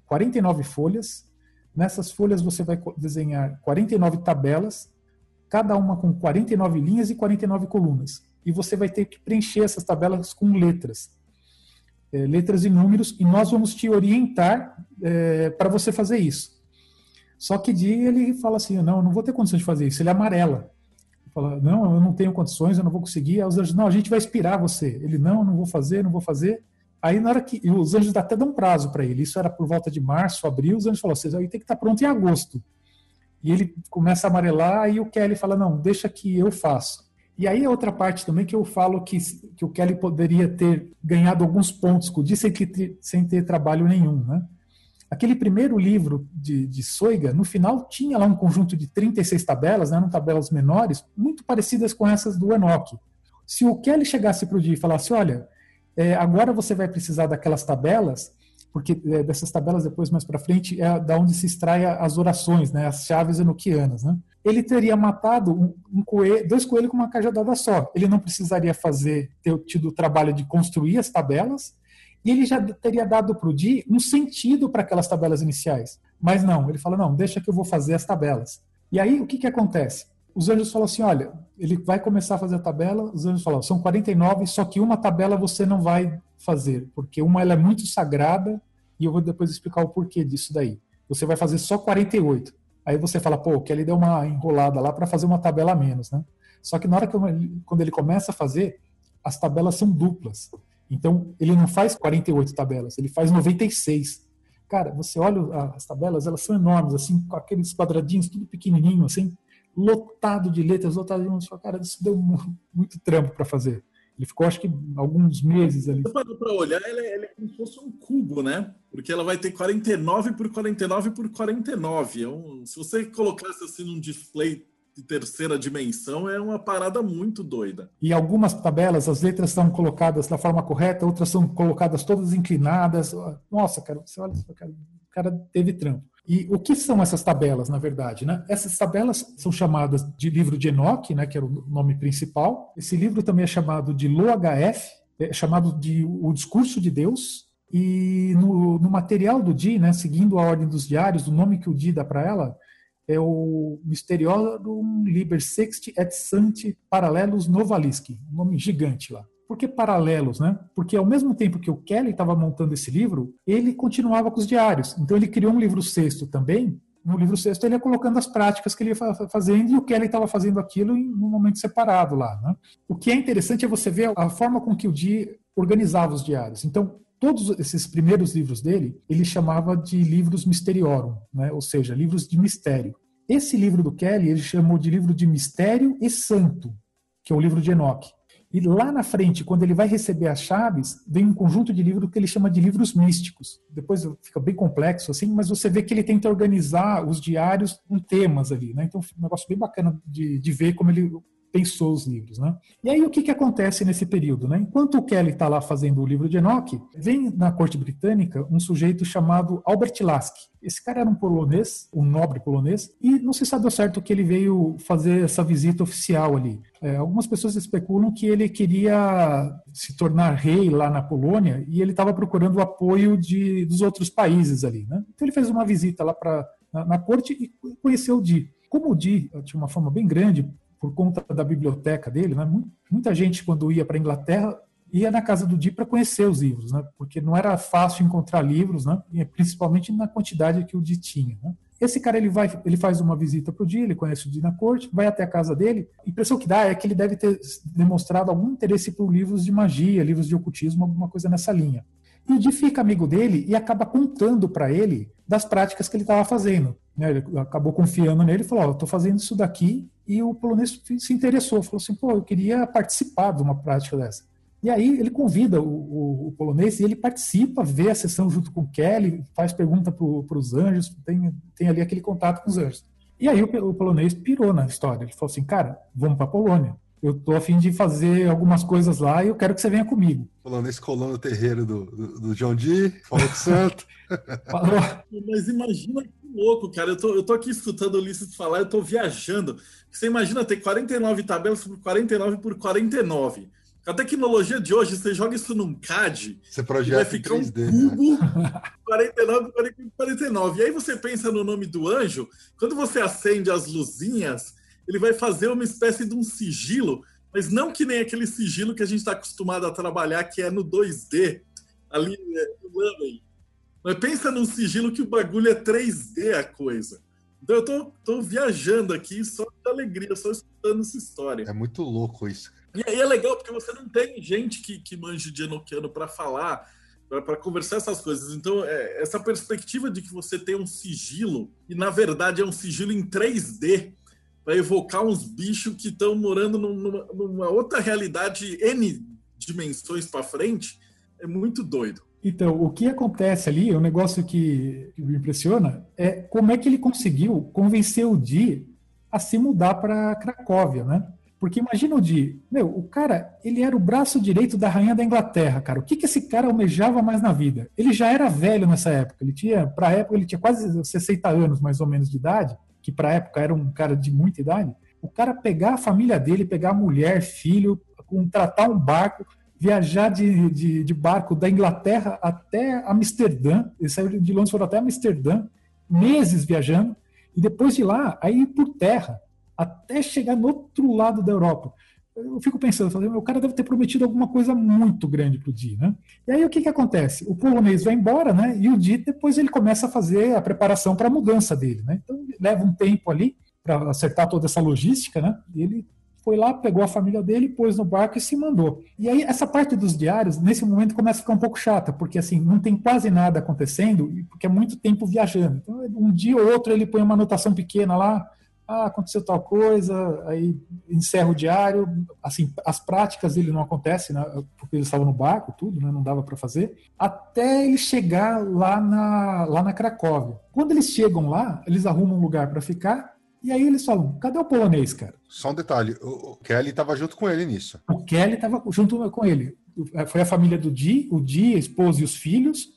49 folhas, nessas folhas você vai desenhar 49 tabelas, cada uma com 49 linhas e 49 colunas. E você vai ter que preencher essas tabelas com letras. É, letras e números, e nós vamos te orientar é, para você fazer isso. Só que dia ele fala assim: não, eu não vou ter condições de fazer isso. Ele amarela. Ele fala: não, eu não tenho condições, eu não vou conseguir. Aí os anjos: não, a gente vai inspirar você. Ele: não, não vou fazer, não vou fazer. Aí na hora que os anjos até dão prazo para ele. Isso era por volta de março, abril. Os anjos falaram: vocês aí tem que estar tá pronto em agosto. E ele começa a amarelar. Aí o Kelly fala: não, deixa que eu faço. E aí outra parte também que eu falo que, que o Kelly poderia ter ganhado alguns pontos com isso sem, sem ter trabalho nenhum, né? Aquele primeiro livro de, de Soiga, no final, tinha lá um conjunto de 36 tabelas, né, eram tabelas menores, muito parecidas com essas do Enoch. Se o Kelly chegasse para o dia e falasse, olha, é, agora você vai precisar daquelas tabelas, porque é, dessas tabelas depois mais para frente é da onde se extrai as orações, né, as chaves enoquianas, né? Ele teria matado um, um coelho, dois coelhos com uma cajadada só. Ele não precisaria fazer ter tido o trabalho de construir as tabelas e ele já teria dado para o Di um sentido para aquelas tabelas iniciais. Mas não, ele fala: não, deixa que eu vou fazer as tabelas. E aí o que, que acontece? Os anjos falam assim: olha, ele vai começar a fazer a tabela. Os anjos falam: são 49, só que uma tabela você não vai fazer, porque uma ela é muito sagrada e eu vou depois explicar o porquê disso daí. Você vai fazer só 48. Aí você fala: pô, que ele deu uma enrolada lá para fazer uma tabela a menos, né? Só que na hora que quando ele começa a fazer, as tabelas são duplas. Então, ele não faz 48 tabelas, ele faz 96. Cara, você olha as tabelas, elas são enormes, assim, com aqueles quadradinhos tudo pequenininho, assim, lotado de letras, lotado de letras. Cara, isso deu muito trampo para fazer. Ele ficou, acho que, alguns meses ali. Parando para olhar, ela é, ela é, como se fosse um cubo, né? Porque ela vai ter 49 por 49 por 49. É um, se você colocasse assim num display de terceira dimensão é uma parada muito doida. E algumas tabelas, as letras são colocadas da forma correta, outras são colocadas todas inclinadas. Nossa, cara, você olha, cara, o cara teve trampo. E o que são essas tabelas, na verdade? Né? Essas tabelas são chamadas de livro de Enoch, né, que era o nome principal. Esse livro também é chamado de LOHF, é chamado de O Discurso de Deus. E no, no material do Di, né, seguindo a ordem dos diários, o nome que o Di dá para ela é o Mysterium Liber Sexti et Sancti Paralelos Novalisci, um nome gigante lá. Por que paralelos, né? Porque ao mesmo tempo que o Kelly estava montando esse livro, ele continuava com os diários. Então ele criou um livro sexto também. No livro sexto ele ia colocando as práticas que ele ia fazendo e o Kelly estava fazendo aquilo em um momento separado lá. Né? O que é interessante é você ver a forma com que o Di organizava os diários. Então, todos esses primeiros livros dele, ele chamava de livros misteriorum, né? ou seja, livros de mistério. Esse livro do Kelly, ele chamou de livro de mistério e santo, que é o livro de Enoch. E lá na frente, quando ele vai receber as chaves, vem um conjunto de livros que ele chama de livros místicos. Depois fica bem complexo, assim, mas você vê que ele tenta organizar os diários com temas ali, né? Então, um negócio bem bacana de, de ver como ele pensou os livros. Né? E aí o que, que acontece nesse período? Né? Enquanto o Kelly está lá fazendo o livro de Enoch, vem na corte britânica um sujeito chamado Albert Lasky. Esse cara era um polonês, um nobre polonês, e não se sabe ao certo que ele veio fazer essa visita oficial ali. É, algumas pessoas especulam que ele queria se tornar rei lá na Polônia e ele estava procurando o apoio de, dos outros países ali. Né? Então ele fez uma visita lá pra, na, na corte e conheceu o Di. Como o Di tinha uma fama bem grande por conta da biblioteca dele, né? muita gente quando ia para a Inglaterra ia na casa do Di para conhecer os livros, né? porque não era fácil encontrar livros, né? principalmente na quantidade que o Di tinha. Né? Esse cara ele vai, ele faz uma visita para o Di, ele conhece o Di na corte, vai até a casa dele. A impressão que dá é que ele deve ter demonstrado algum interesse por livros de magia, livros de ocultismo, alguma coisa nessa linha. E o Di fica amigo dele e acaba contando para ele das práticas que ele estava fazendo. Né? Ele acabou confiando nele e falou: oh, estou fazendo isso daqui e o polonês se interessou, falou assim, pô, eu queria participar de uma prática dessa. E aí ele convida o, o, o polonês e ele participa, vê a sessão junto com o Kelly, faz pergunta para os anjos, tem, tem ali aquele contato com os anjos. E aí o, o polonês pirou na história, ele falou assim, cara, vamos para a Polônia. Eu tô a fim de fazer algumas coisas lá e eu quero que você venha comigo. O polonês colou no terreiro do, do, do John Dee, falou com o santo. Mas imagina que louco, cara. Eu tô, eu tô aqui escutando o Ulisses falar, eu tô viajando. Você imagina ter 49 tabelas por 49 por 49. Com a tecnologia de hoje, você joga isso num CAD, você projeta vai ficar 3D, um cubo né? 49 por 49. E aí você pensa no nome do anjo, quando você acende as luzinhas, ele vai fazer uma espécie de um sigilo, mas não que nem aquele sigilo que a gente está acostumado a trabalhar, que é no 2D, ali é, Lummy. Mas pensa num sigilo que o bagulho é 3D a coisa. Então eu tô, tô viajando aqui só de alegria, só escutando essa história. É muito louco isso. E aí é legal porque você não tem gente que, que manje de Enochiano para falar, para conversar essas coisas. Então, é, essa perspectiva de que você tem um sigilo, e na verdade é um sigilo em 3D, para evocar uns bichos que estão morando numa, numa outra realidade N dimensões para frente, é muito doido. Então, o que acontece ali, o um negócio que, que, me impressiona, é como é que ele conseguiu convencer o Di a se mudar para Cracóvia, né? Porque imagina o Di, meu, o cara, ele era o braço direito da rainha da Inglaterra, cara. O que, que esse cara almejava mais na vida? Ele já era velho nessa época, ele tinha, para época, ele tinha quase 60 anos mais ou menos de idade, que para a época era um cara de muita idade. O cara pegar a família dele, pegar a mulher, filho, contratar um barco, viajar de, de, de, barco da Inglaterra até Amsterdã. Eles saíram de Londres, foram até Amsterdã, meses viajando, e depois de lá, aí por terra, até chegar no outro lado da Europa. Eu fico pensando, o cara deve ter prometido alguma coisa muito grande para o Di, né? E aí o que, que acontece? O polonês vai embora, né? E o Di depois ele começa a fazer a preparação para a mudança dele, né? Então leva um tempo ali para acertar toda essa logística, né? E ele foi lá, pegou a família dele, pôs no barco e se mandou. E aí, essa parte dos diários, nesse momento, começa a ficar um pouco chata, porque assim, não tem quase nada acontecendo, porque é muito tempo viajando. Então, um dia ou outro ele põe uma anotação pequena lá, ah, aconteceu tal coisa, aí encerra o diário. Assim, as práticas dele não acontecem, né, porque ele estava no barco, tudo, né, não dava para fazer, até ele chegar lá na, lá na Cracóvia. Quando eles chegam lá, eles arrumam um lugar para ficar E aí eles falam: cadê o polonês, cara? Só um detalhe: o Kelly estava junto com ele nisso. O Kelly estava junto com ele. Foi a família do Di, o Di, a esposa e os filhos,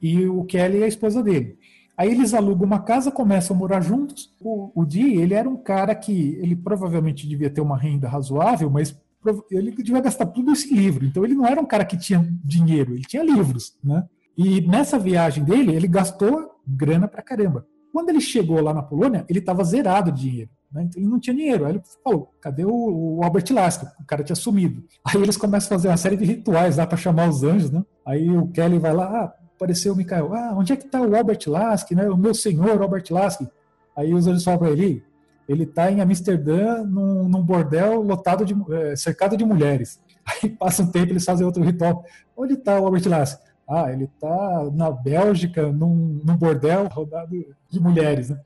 e o Kelly e a esposa dele. Aí eles alugam uma casa, começam a morar juntos. O, o Di, ele era um cara que ele provavelmente devia ter uma renda razoável, mas ele devia gastar tudo esse livro. Então ele não era um cara que tinha dinheiro, ele tinha livros, né? E nessa viagem dele, ele gastou grana pra caramba. Quando ele chegou lá na Polônia, ele estava zerado de dinheiro. Né? Então ele não tinha dinheiro. Aí ele falou: cadê o, o Albert Lasker? O cara tinha sumido. Aí eles começam a fazer uma série de rituais lá para chamar os anjos. Né? Aí o Kelly vai lá: ah, apareceu o Mikael. Ah, onde é que está o Albert Lasker? Né? O meu senhor Albert Lasker. Aí os anjos falam para ele: ele está em Amsterdã, num, num, bordel lotado de, é, cercado de mulheres. Aí passa um tempo, eles fazem outro ritual. Onde está o Albert Lasker? Ah, ele tá na Bélgica, num, num bordel rodado de mulheres, né?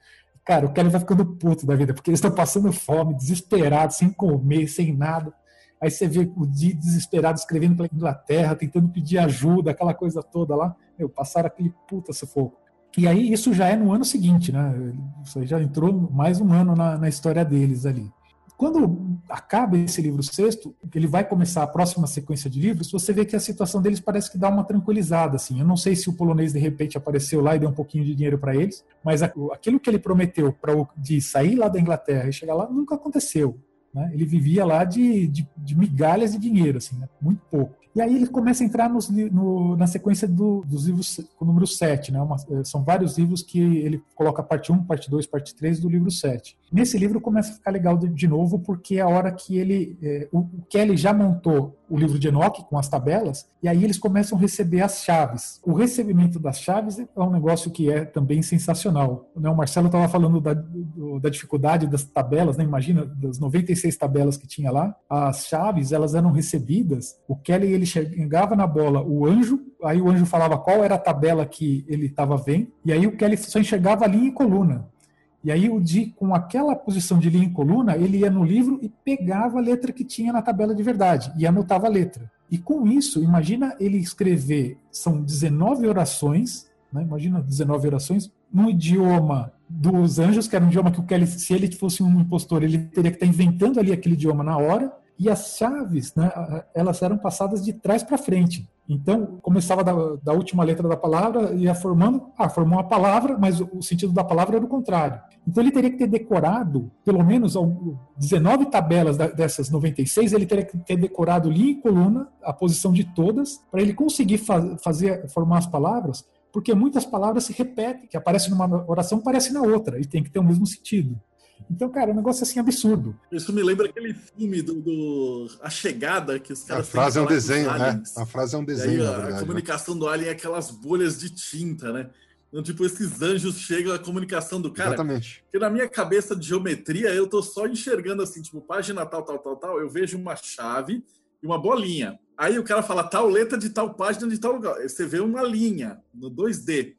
Cara, o Kelly vai ficando puto da vida, porque eles estão passando fome, desesperados, sem comer, sem nada. Aí você vê o desesperado escrevendo para Inglaterra, tentando pedir ajuda, aquela coisa toda lá. Meu, passaram aquele puta sufoco. E aí isso já é no ano seguinte, né? Isso aí já entrou mais um ano na, na história deles ali. Quando acaba esse livro sexto, ele vai começar a próxima sequência de livros, você vê que a situação deles parece que dá uma tranquilizada. Assim. Eu não sei se o polonês de repente apareceu lá e deu um pouquinho de dinheiro para eles, mas aquilo que ele prometeu para de sair lá da Inglaterra e chegar lá nunca aconteceu. Né? Ele vivia lá de, de, de migalhas de dinheiro, assim, né? muito pouco. E aí ele começa a entrar nos, no, na sequência do, dos livros, o número 7. Né? Uma, eh, são vários livros que ele coloca parte 1, parte 2, parte 3 do livro 7. Nesse livro começa a ficar legal de, de novo, porque é a hora que ele. É, o, o Kelly já montou o livro de Enoch com as tabelas, e aí eles começam a receber as chaves. O recebimento das chaves é um negócio que é também sensacional. Né? O Marcelo estava falando da, da dificuldade das tabelas, né? imagina, das 96 tabelas que tinha lá, as chaves elas eram recebidas, o Kelly ele chegava na bola o anjo, aí o anjo falava qual era a tabela que ele estava vendo, e aí o Kelly só enxergava a linha e coluna. E aí o Di, com aquela posição de linha em coluna, ele ia no livro e pegava a letra que tinha na tabela de verdade e anotava a letra. E com isso, imagina ele escrever, são 19 orações, né? imagina 19 orações, no idioma dos anjos, que era um idioma que o Kelly, se ele fosse um impostor, ele teria que estar inventando ali aquele idioma na hora, e as chaves, né, elas eram passadas de trás para frente. Então, começava da, da, última letra da palavra, ia formando, ah, formou uma palavra, mas o, sentido da palavra era o contrário. Então, ele teria que ter decorado, pelo menos 19 tabelas dessas 96, ele teria que ter decorado linha e coluna, a posição de todas, para ele conseguir fazer, formar as palavras, porque muitas palavras se repetem, que aparecem numa oração, aparecem na outra, e tem que ter o mesmo sentido. Então, cara, é um negócio assim absurdo. Isso me lembra aquele filme do, do A Chegada, que os caras. A frase é um desenho, né? A frase é um desenho. Aí, a, verdade, a, comunicação né? do alien é aquelas bolhas de tinta, né? Então, tipo, esses anjos chegam à comunicação do cara. Exatamente. Porque na minha cabeça de geometria, eu tô só enxergando assim, tipo, página tal, tal, tal, tal. Eu vejo uma chave e uma bolinha. Aí o cara fala tal letra de tal página de tal lugar. Você vê uma linha no 2D.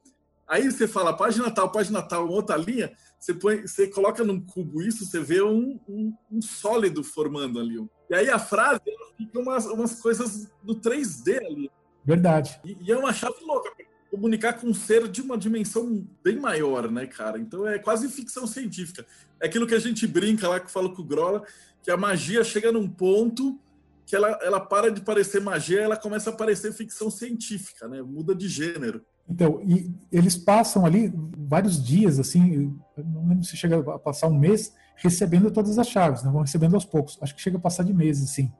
Aí você fala página tal, página tal, outra linha você, põe, você coloca num cubo isso, você vê um, um, um sólido formando ali. E aí a frase fica umas, umas coisas do 3D ali. Verdade. E, e é uma chave louca comunicar com um ser de uma dimensão bem maior, né, cara? Então é quase ficção científica. É aquilo que a gente brinca lá, que fala com o Grola, que a magia chega num ponto que ela, ela para de parecer magia, ela começa a parecer ficção científica, né? Muda de gênero. Então, e eles passam ali vários dias, assim, não lembro se chega a passar um mês, recebendo todas as chaves, né? vão recebendo aos poucos. Acho que chega a passar de meses, assim.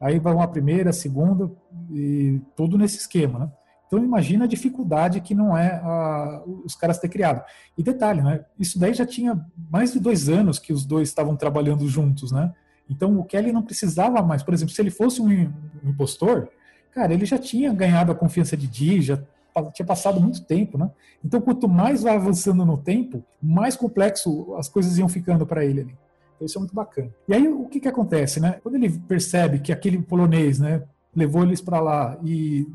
Aí vai uma primeira, segunda, e tudo nesse esquema, né? Então imagina a dificuldade que não é a, os caras ter criado. E detalhe, né? Isso daí já tinha mais de dois anos que os dois estavam trabalhando juntos, né? Então o Kelly não precisava mais, por exemplo, se ele fosse um, um impostor, cara, ele já tinha ganhado a confiança de Di, já tinha passado muito tempo, né? Então, quanto mais vai avançando no tempo, mais complexo as coisas iam ficando para ele ali. Então, isso é muito bacana. E aí, o que que acontece, né? Quando ele percebe que aquele polonês, né, levou eles para lá e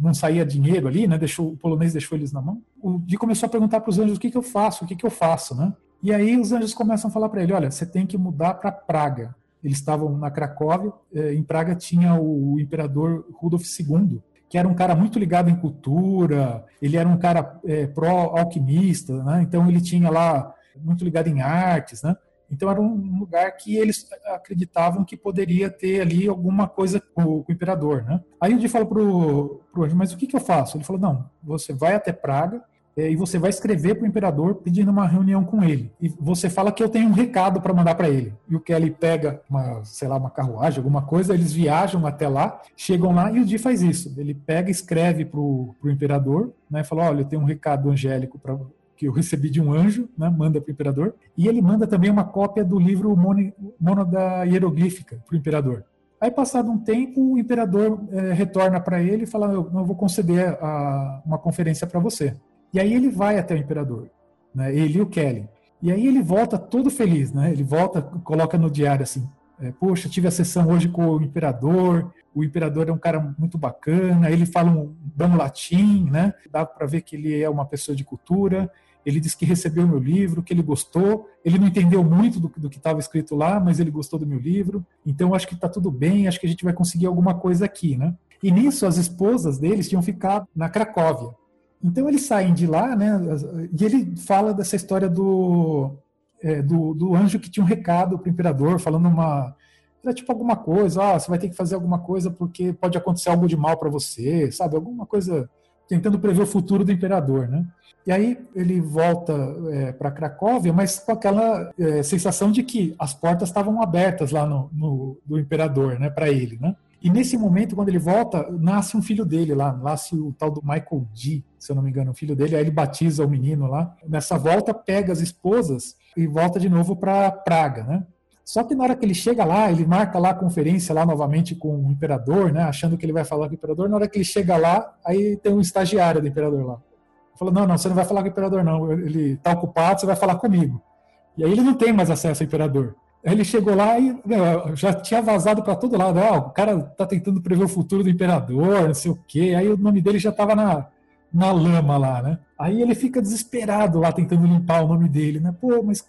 não saía dinheiro ali, né? Deixou o polonês deixou eles na mão. O Di começou a perguntar para os anjos o que que eu faço, o que que eu faço, né? E aí os anjos começam a falar para ele, olha, você tem que mudar para Praga. Eles estavam na Cracóvia, eh, em Praga tinha o imperador Rudolf II, que era um cara muito ligado em cultura, ele era um cara é, pró-alquimista, né? então ele tinha lá muito ligado em artes, né? Então era um lugar que eles acreditavam que poderia ter ali alguma coisa com, com o imperador, né? Aí o Di fala pro, pro anjo, mas o que, que eu faço? Ele falou, não, você vai até Praga, e você vai escrever para o imperador pedindo uma reunião com ele. E você fala que eu tenho um recado para mandar para ele. E o Kelly pega uma, sei lá, uma carruagem, alguma coisa, eles viajam até lá, chegam lá e o Di faz isso. Ele pega, escreve para o imperador, né, fala: olha, eu tenho um recado angélico para que eu recebi de um anjo, né, manda para o imperador. E ele manda também uma cópia do livro Mono, Mono da Hieroglífica para o imperador. Aí, passado um tempo, o imperador é, retorna para ele e fala: Eu não vou conceder a, uma conferência para você. E aí ele vai até o imperador, né? ele e o Kelly. E aí ele volta todo feliz, né? Ele volta, coloca no diário assim: é, Poxa, tive a sessão hoje com o imperador. O imperador é um cara muito bacana. Ele fala um bom latim, né? Dá para ver que ele é uma pessoa de cultura. Ele disse que recebeu meu livro, que ele gostou. Ele não entendeu muito do, do que estava escrito lá, mas ele gostou do meu livro. Então acho que está tudo bem. Acho que a gente vai conseguir alguma coisa aqui, né? E nisso as esposas deles tinham ficado na Cracóvia. Então eles saem de lá, né? E ele fala dessa história do, é, do, do, anjo que tinha um recado para o imperador, falando uma. Era tipo alguma coisa, ah, você vai ter que fazer alguma coisa porque pode acontecer algo de mal para você, sabe? Alguma coisa tentando prever o futuro do imperador, né? E aí ele volta é, para Cracóvia, mas com aquela é, sensação de que as portas estavam abertas lá no, no do imperador, né, para ele, né? E nesse momento, quando ele volta, nasce um filho dele lá, nasce o tal do Michael D, se eu não me engano, o filho dele, aí ele batiza o menino lá. Nessa volta, pega as esposas e volta de novo para Praga, né? Só que na hora que ele chega lá, ele marca lá a conferência lá novamente com o imperador, né? Achando que ele vai falar com o imperador. Na hora que ele chega lá, aí tem um estagiário do imperador lá. Falou: Não, não, você não vai falar com o imperador, não. Ele está ocupado, você vai falar comigo. E aí ele não tem mais acesso ao imperador. Ele chegou lá e já tinha vazado para todo lado. Ah, o cara tá tentando prever o futuro do imperador, não sei o quê. Aí o nome dele já estava na, na lama lá, né? Aí ele fica desesperado lá tentando limpar o nome dele, né? Pô, mas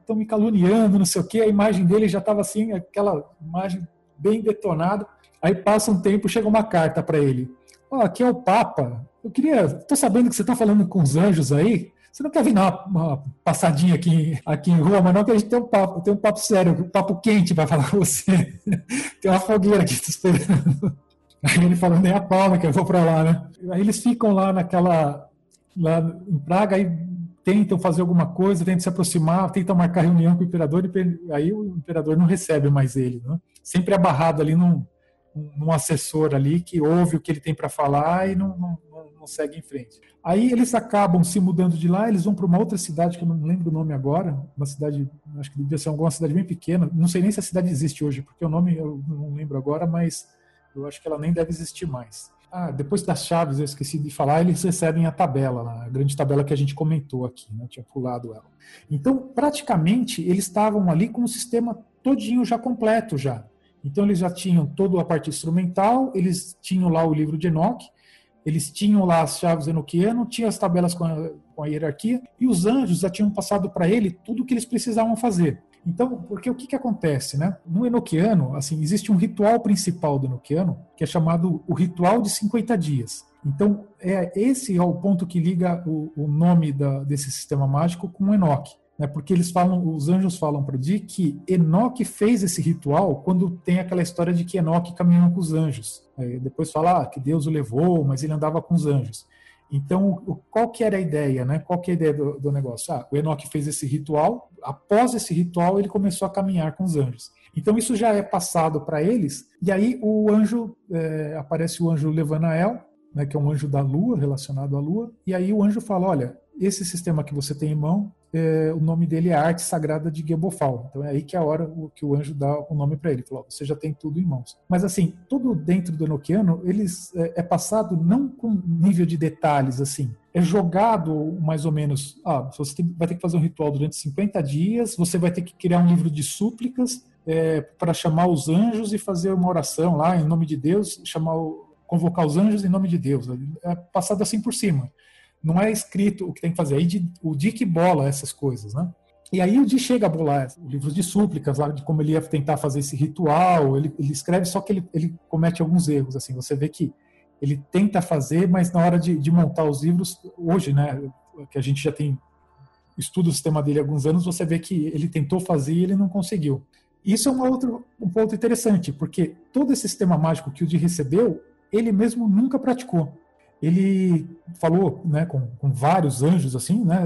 estão me caluniando, não sei o quê. A imagem dele já estava assim, aquela imagem bem detonada. Aí passa um tempo, chega uma carta para ele. Ó, oh, aqui é o Papa. Eu queria. Tô sabendo que você está falando com os anjos aí. Você não quer vir dar uma, uma, passadinha aqui, aqui em Roma, não, que a gente tem um papo, tem um papo sério, um papo quente para falar com você. tem uma fogueira aqui te esperando. Aí ele falou, nem a palma que eu vou para lá, né? Aí eles ficam lá naquela, lá em Praga, aí tentam fazer alguma coisa, tentam se aproximar, tentam marcar reunião com o imperador, e aí o imperador não recebe mais ele, né? Sempre abarrado ali num, num assessor ali que ouve o que ele tem para falar e não, não, não segue em frente. Aí eles acabam se mudando de lá, eles vão para uma outra cidade que eu não lembro o nome agora, uma cidade, acho que devia ser alguma cidade bem pequena, não sei nem se a cidade existe hoje, porque o nome eu não lembro agora, mas eu acho que ela nem deve existir mais. Ah, depois das chaves, eu esqueci de falar, eles recebem a tabela, a grande tabela que a gente comentou aqui, né? tinha pulado ela. Então, praticamente, eles estavam ali com o sistema todinho já completo já. Então, eles já tinham toda a parte instrumental, eles tinham lá o livro de Enoch, eles tinham lá as chaves enoquiano, tinham as tabelas com a, com a hierarquia, e os anjos já tinham passado para ele tudo o que eles precisavam fazer. Então, porque o que, que acontece, né? No enoquiano, assim, existe um ritual principal do enoquiano, que é chamado o ritual de 50 dias. Então, é esse é o ponto que liga o, o nome da, desse sistema mágico com o Enoque né, porque eles falam, os anjos falam para Di que Enoque fez esse ritual quando tem aquela história de que Enoque caminhou com os anjos. Aí depois fala ah, que Deus o levou, mas ele andava com os anjos. Então, qual que era a ideia, né? Qual que é a ideia do, do negócio? Ah, o Enoque fez esse ritual, após esse ritual ele começou a caminhar com os anjos. Então isso já é passado para eles, e aí o anjo, é, aparece o anjo Levanael, né, que é um anjo da lua, relacionado à lua, e aí o anjo fala, olha, esse sistema que você tem em mão, é, o nome dele é Arte Sagrada de Gebofal. Então é aí que é a hora que o anjo dá o nome para ele. Falou, você já tem tudo em mãos. Mas assim, tudo dentro do Enochiano, eles é, é, passado não com nível de detalhes assim. É jogado mais ou menos, ah, você tem, vai ter que fazer um ritual durante 50 dias, você vai ter que criar um livro de súplicas é, para chamar os anjos e fazer uma oração lá em nome de Deus, chamar o, convocar os anjos em nome de Deus. É passado assim por cima não é escrito o que tem que fazer. Aí o Dick bola essas coisas, né? E aí o Di chega a bolar livros de súplicas, lá de como ele ia tentar fazer esse ritual, ele, ele escreve, só que ele, ele, comete alguns erros, assim, você vê que ele tenta fazer, mas na hora de, de, montar os livros, hoje, né, que a gente já tem estuda o sistema dele há alguns anos, você vê que ele tentou fazer e ele não conseguiu. Isso é uma outra, um ponto interessante, porque todo esse sistema mágico que o Di recebeu, ele mesmo nunca praticou. Ele falou né, com, com vários anjos, assim, né,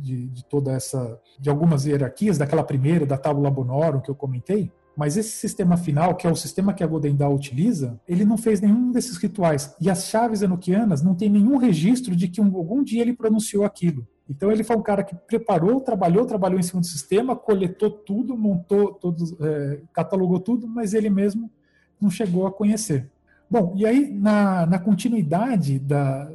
de, de, toda essa, de algumas hierarquias, daquela primeira, da Tábula Bonorum que eu comentei, mas esse sistema final, que é o sistema que a Golden Dawn utiliza, ele não fez nenhum desses rituais. E as chaves enoquianas não tem nenhum registro de que um, algum dia ele pronunciou aquilo. Então ele foi um cara que preparou, trabalhou, trabalhou em cima do sistema, coletou tudo, montou, todos, é, catalogou tudo, mas ele mesmo não chegou a conhecer. Bom, e aí na, na continuidade da,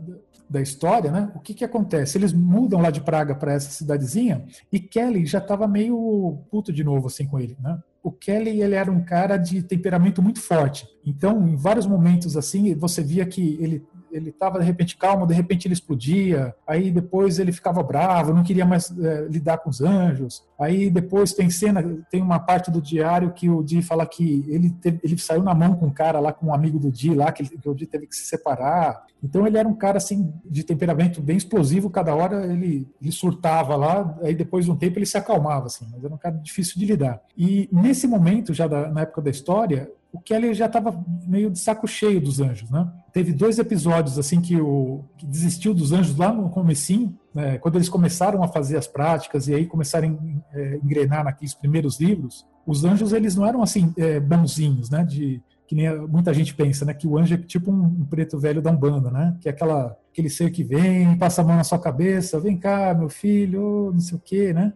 da história, né, o que, que acontece? Eles mudam lá de Praga para essa cidadezinha e Kelly já estava meio puto de novo assim com ele, né? O Kelly ele era um cara de temperamento muito forte. Então, em vários momentos assim, você via que ele ele estava de repente calmo, de repente ele explodia, aí depois ele ficava bravo, não queria mais é, lidar com os anjos. Aí depois tem cena, tem uma parte do diário que o Di fala que ele, teve, ele saiu na mão com um cara lá, com um amigo do Di lá, que, que o Di teve que se separar. Então ele era um cara assim de temperamento bem explosivo, cada hora ele, ele surtava lá, aí depois de um tempo ele se acalmava assim, mas era um cara difícil de lidar. E nesse momento já da, na época da história, o Kelly já estava meio de saco cheio dos anjos, né? Teve dois episódios assim que o que desistiu dos anjos lá no comecinho, né? quando eles começaram a fazer as práticas e aí começaram a é, engrenar naqueles primeiros livros. Os anjos eles não eram assim é, bonzinhos, né? De que nem muita gente pensa, né? Que o anjo é tipo um, um preto velho da umbanda, né? Que é aquela aquele ser que vem, passa a mão na sua cabeça, vem cá, meu filho, não sei o quê, né?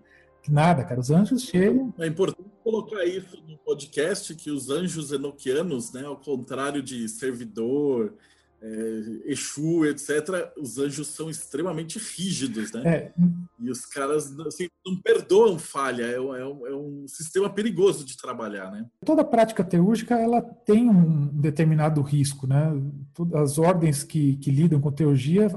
Nada, cara. Os anjos chegam. É importante colocar isso no podcast, que os anjos enoquianos, né, ao contrário de servidor, é, Exu, etc., os anjos são extremamente rígidos, né? É. E os caras assim, não perdoam falha, é um, é, um, é sistema perigoso de trabalhar, né? Toda prática teúrgica, ela tem um determinado risco, né? As ordens que, que lidam com teurgia,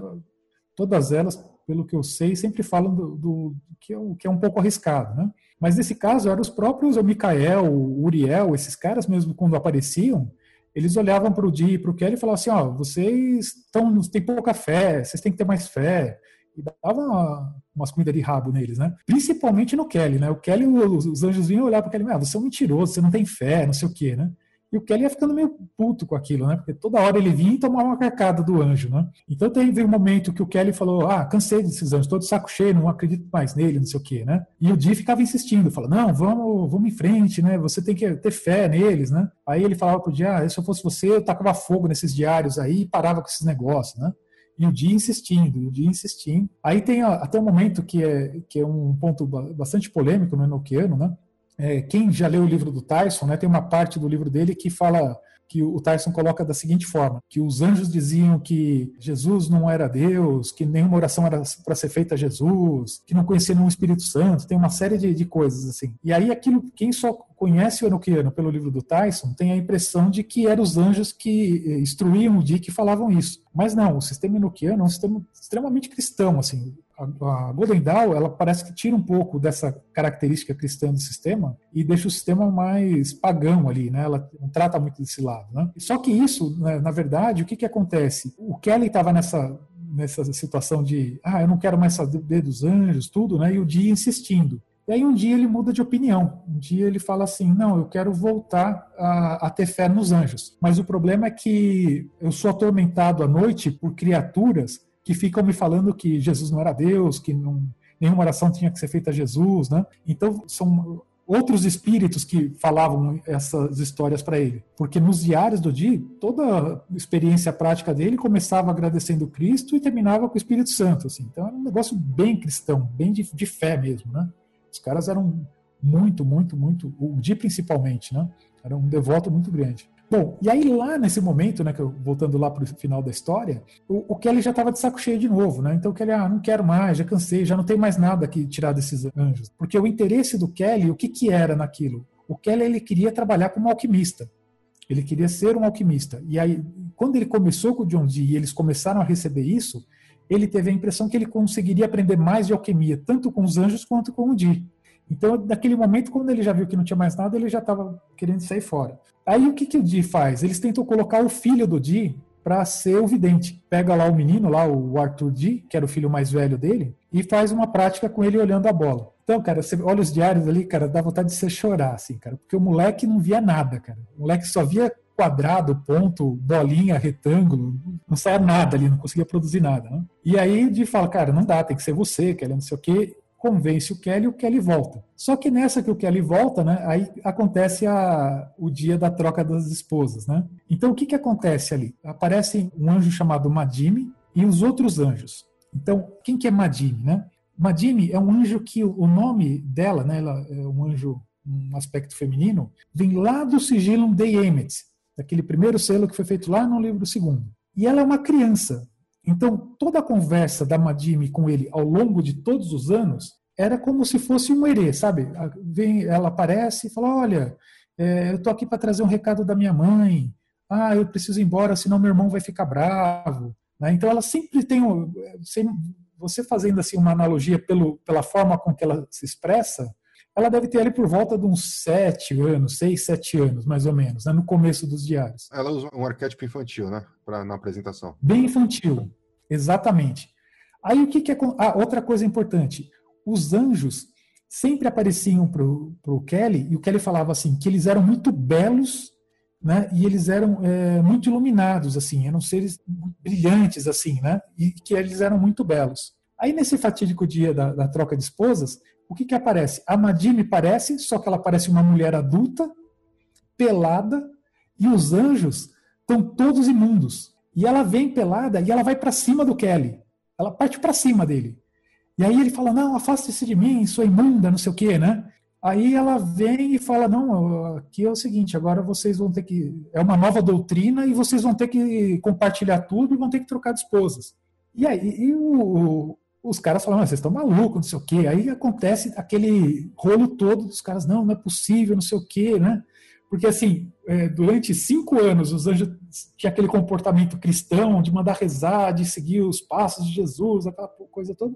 todas elas pelo que eu sei, sempre falam do, do, que, é, que, é, um pouco arriscado, né? Mas nesse caso, eram os próprios o Mikael, o Uriel, esses caras mesmo, quando apareciam, eles olhavam para o Di e para o Kelly e falavam assim, ó, vocês estão, têm pouca fé, vocês têm que ter mais fé. E dava uma, umas comidas de rabo neles, né? Principalmente no Kelly, né? O Kelly, os, os anjos vinham olhar para o Kelly, ah, você é um mentiroso, você não tem fé, não sei o quê, né? E o Kelly ia ficando meio puto com aquilo, né? Porque toda hora ele vinha e tomava uma carcada do anjo, né? Então teve um momento que o Kelly falou: Ah, cansei desses anjos, todo saco cheio, não acredito mais nele, não sei o quê, né? E o Di ficava insistindo, falando: Não, vamos, vamos em frente, né? Você tem que ter fé neles, né? Aí ele falava pro Di: Ah, se eu fosse você, eu tacava fogo nesses diários aí e parava com esses negócios, né? E o dia insistindo, o dia insistindo. Aí tem até um momento que é, que é um ponto bastante polêmico no Enochiano, né? É, quem já leu o livro do Tyson, né, tem uma parte do livro dele que fala que o Tyson coloca da seguinte forma: que os anjos diziam que Jesus não era Deus, que nenhuma oração era para ser feita a Jesus, que não conheciam o Espírito Santo, tem uma série de, de coisas assim. E aí aquilo, quem só conhece o Enochiano pelo livro do Tyson tem a impressão de que eram os anjos que eh, instruíam o Dick e falavam isso. Mas não, o sistema Enochiano é um sistema extremamente cristão, assim a, Golden Dawn, ela parece que tira um pouco dessa característica cristã do sistema e deixa o sistema mais pagão ali, né? Ela não trata muito desse lado, né? Só que isso, né, na verdade, o que que acontece? O Kelly estava nessa nessa situação de, ah, eu não quero mais saber dos anjos, tudo, né? E o dia insistindo. E aí um dia ele muda de opinião. Um dia ele fala assim: não, eu quero voltar a, a, ter fé nos anjos. Mas o problema é que eu sou atormentado à noite por criaturas que ficam me falando que Jesus não era Deus, que não, nenhuma oração tinha que ser feita a Jesus, né? Então são outros espíritos que falavam essas histórias para ele, porque nos diários do dia toda a experiência prática dele começava agradecendo Cristo e terminava com o Espírito Santo, assim. Então era um negócio bem cristão, bem de, de fé mesmo, né? Os caras eram muito, muito, muito, o Di principalmente, né? Era um devoto muito grande. Bom, e aí lá nesse momento, né, eu, voltando lá para o final da história, o, o Kelly já estava de saco cheio de novo, né? Então o Kelly, ah, não quero mais, já cansei, já não tem mais nada que tirar desses anjos. Porque o interesse do Kelly, o que que era naquilo? O Kelly ele queria trabalhar como alquimista. Ele queria ser um alquimista. E aí, quando ele começou com o John Dee e eles começaram a receber isso, ele teve a impressão que ele conseguiria aprender mais de alquimia, tanto com os anjos quanto com o Dee. Então, naquele momento, quando ele já viu que não tinha mais nada, ele já estava querendo sair fora. Aí o que, que o Di faz? Eles tentam colocar o filho do Di para ser o vidente. Pega lá o menino, lá o Arthur D, que era o filho mais velho dele, e faz uma prática com ele olhando a bola. Então, cara, você olha os diários ali, cara, dá vontade de você chorar, assim, cara, porque o moleque não via nada, cara. O moleque só via quadrado, ponto, bolinha, retângulo, não saia nada ali, não conseguia produzir nada. Né? E aí de fala, cara, não dá, tem que ser você, Kelly, não sei o quê. Convence o Kelly e o Kelly volta. Só que nessa que o Kelly volta, né, aí acontece a, o dia da troca das esposas. Né? Então o que, que acontece ali? Aparece um anjo chamado Madime e os outros anjos. Então, quem que é Madime? Né? Madime é um anjo que o nome dela, né, ela é um anjo um aspecto feminino, vem lá do sigilo de Emet, daquele primeiro selo que foi feito lá no livro segundo. E ela é uma criança. Então, toda a conversa da Madime com ele ao longo de todos os anos era como se fosse um herê, sabe? Vem, ela aparece e fala: Olha, é, eu estou aqui para trazer um recado da minha mãe. Ah, eu preciso ir embora, senão meu irmão vai ficar bravo. Né? Então, ela sempre tem. Você fazendo assim uma analogia pelo, pela forma com que ela se expressa, ela deve ter ali por volta de uns sete anos, seis, sete anos, mais ou menos, né, no começo dos diários. Ela usa um arquétipo infantil, né, pra, na apresentação. Bem infantil, exatamente. Aí o que, que é. Ah, outra coisa importante: os anjos sempre apareciam para o Kelly, e o Kelly falava assim, que eles eram muito belos, né, e eles eram é, muito iluminados, assim, eram seres brilhantes, assim, né, e que eles eram muito belos. Aí, nesse fatídico dia da, da troca de esposas, o que, que aparece? A Madime parece, só que ela parece uma mulher adulta, pelada, e os anjos estão todos imundos. E ela vem pelada e ela vai para cima do Kelly. Ela parte para cima dele. E aí ele fala: Não, afaste-se de mim, sou imunda, não sei o quê, né? Aí ela vem e fala: Não, aqui é o seguinte, agora vocês vão ter que. É uma nova doutrina e vocês vão ter que compartilhar tudo e vão ter que trocar de esposas. E aí e o, os caras falam, vocês estão malucos, não sei o quê. Aí acontece aquele rolo todo dos caras, não, não é possível, não sei o quê, né? Porque, assim, é, durante cinco anos, os anjos tinham aquele comportamento cristão de mandar rezar, de seguir os passos de Jesus, aquela coisa toda.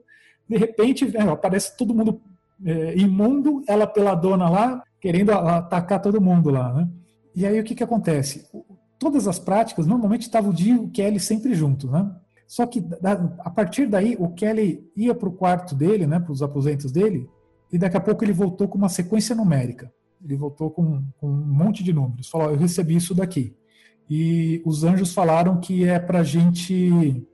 De repente, é, aparece todo mundo é, imundo, ela peladona lá, querendo atacar todo mundo lá, né? E aí o que, que acontece? Todas as práticas, normalmente estava o Dio e o Kelly sempre juntos, né? Só que a partir daí o Kelly ia para o quarto dele, né, para os aposentos dele, e daqui a pouco ele voltou com uma sequência numérica. Ele voltou com, com um monte de números. Falou: Eu recebi isso daqui. E os anjos falaram que é para a gente.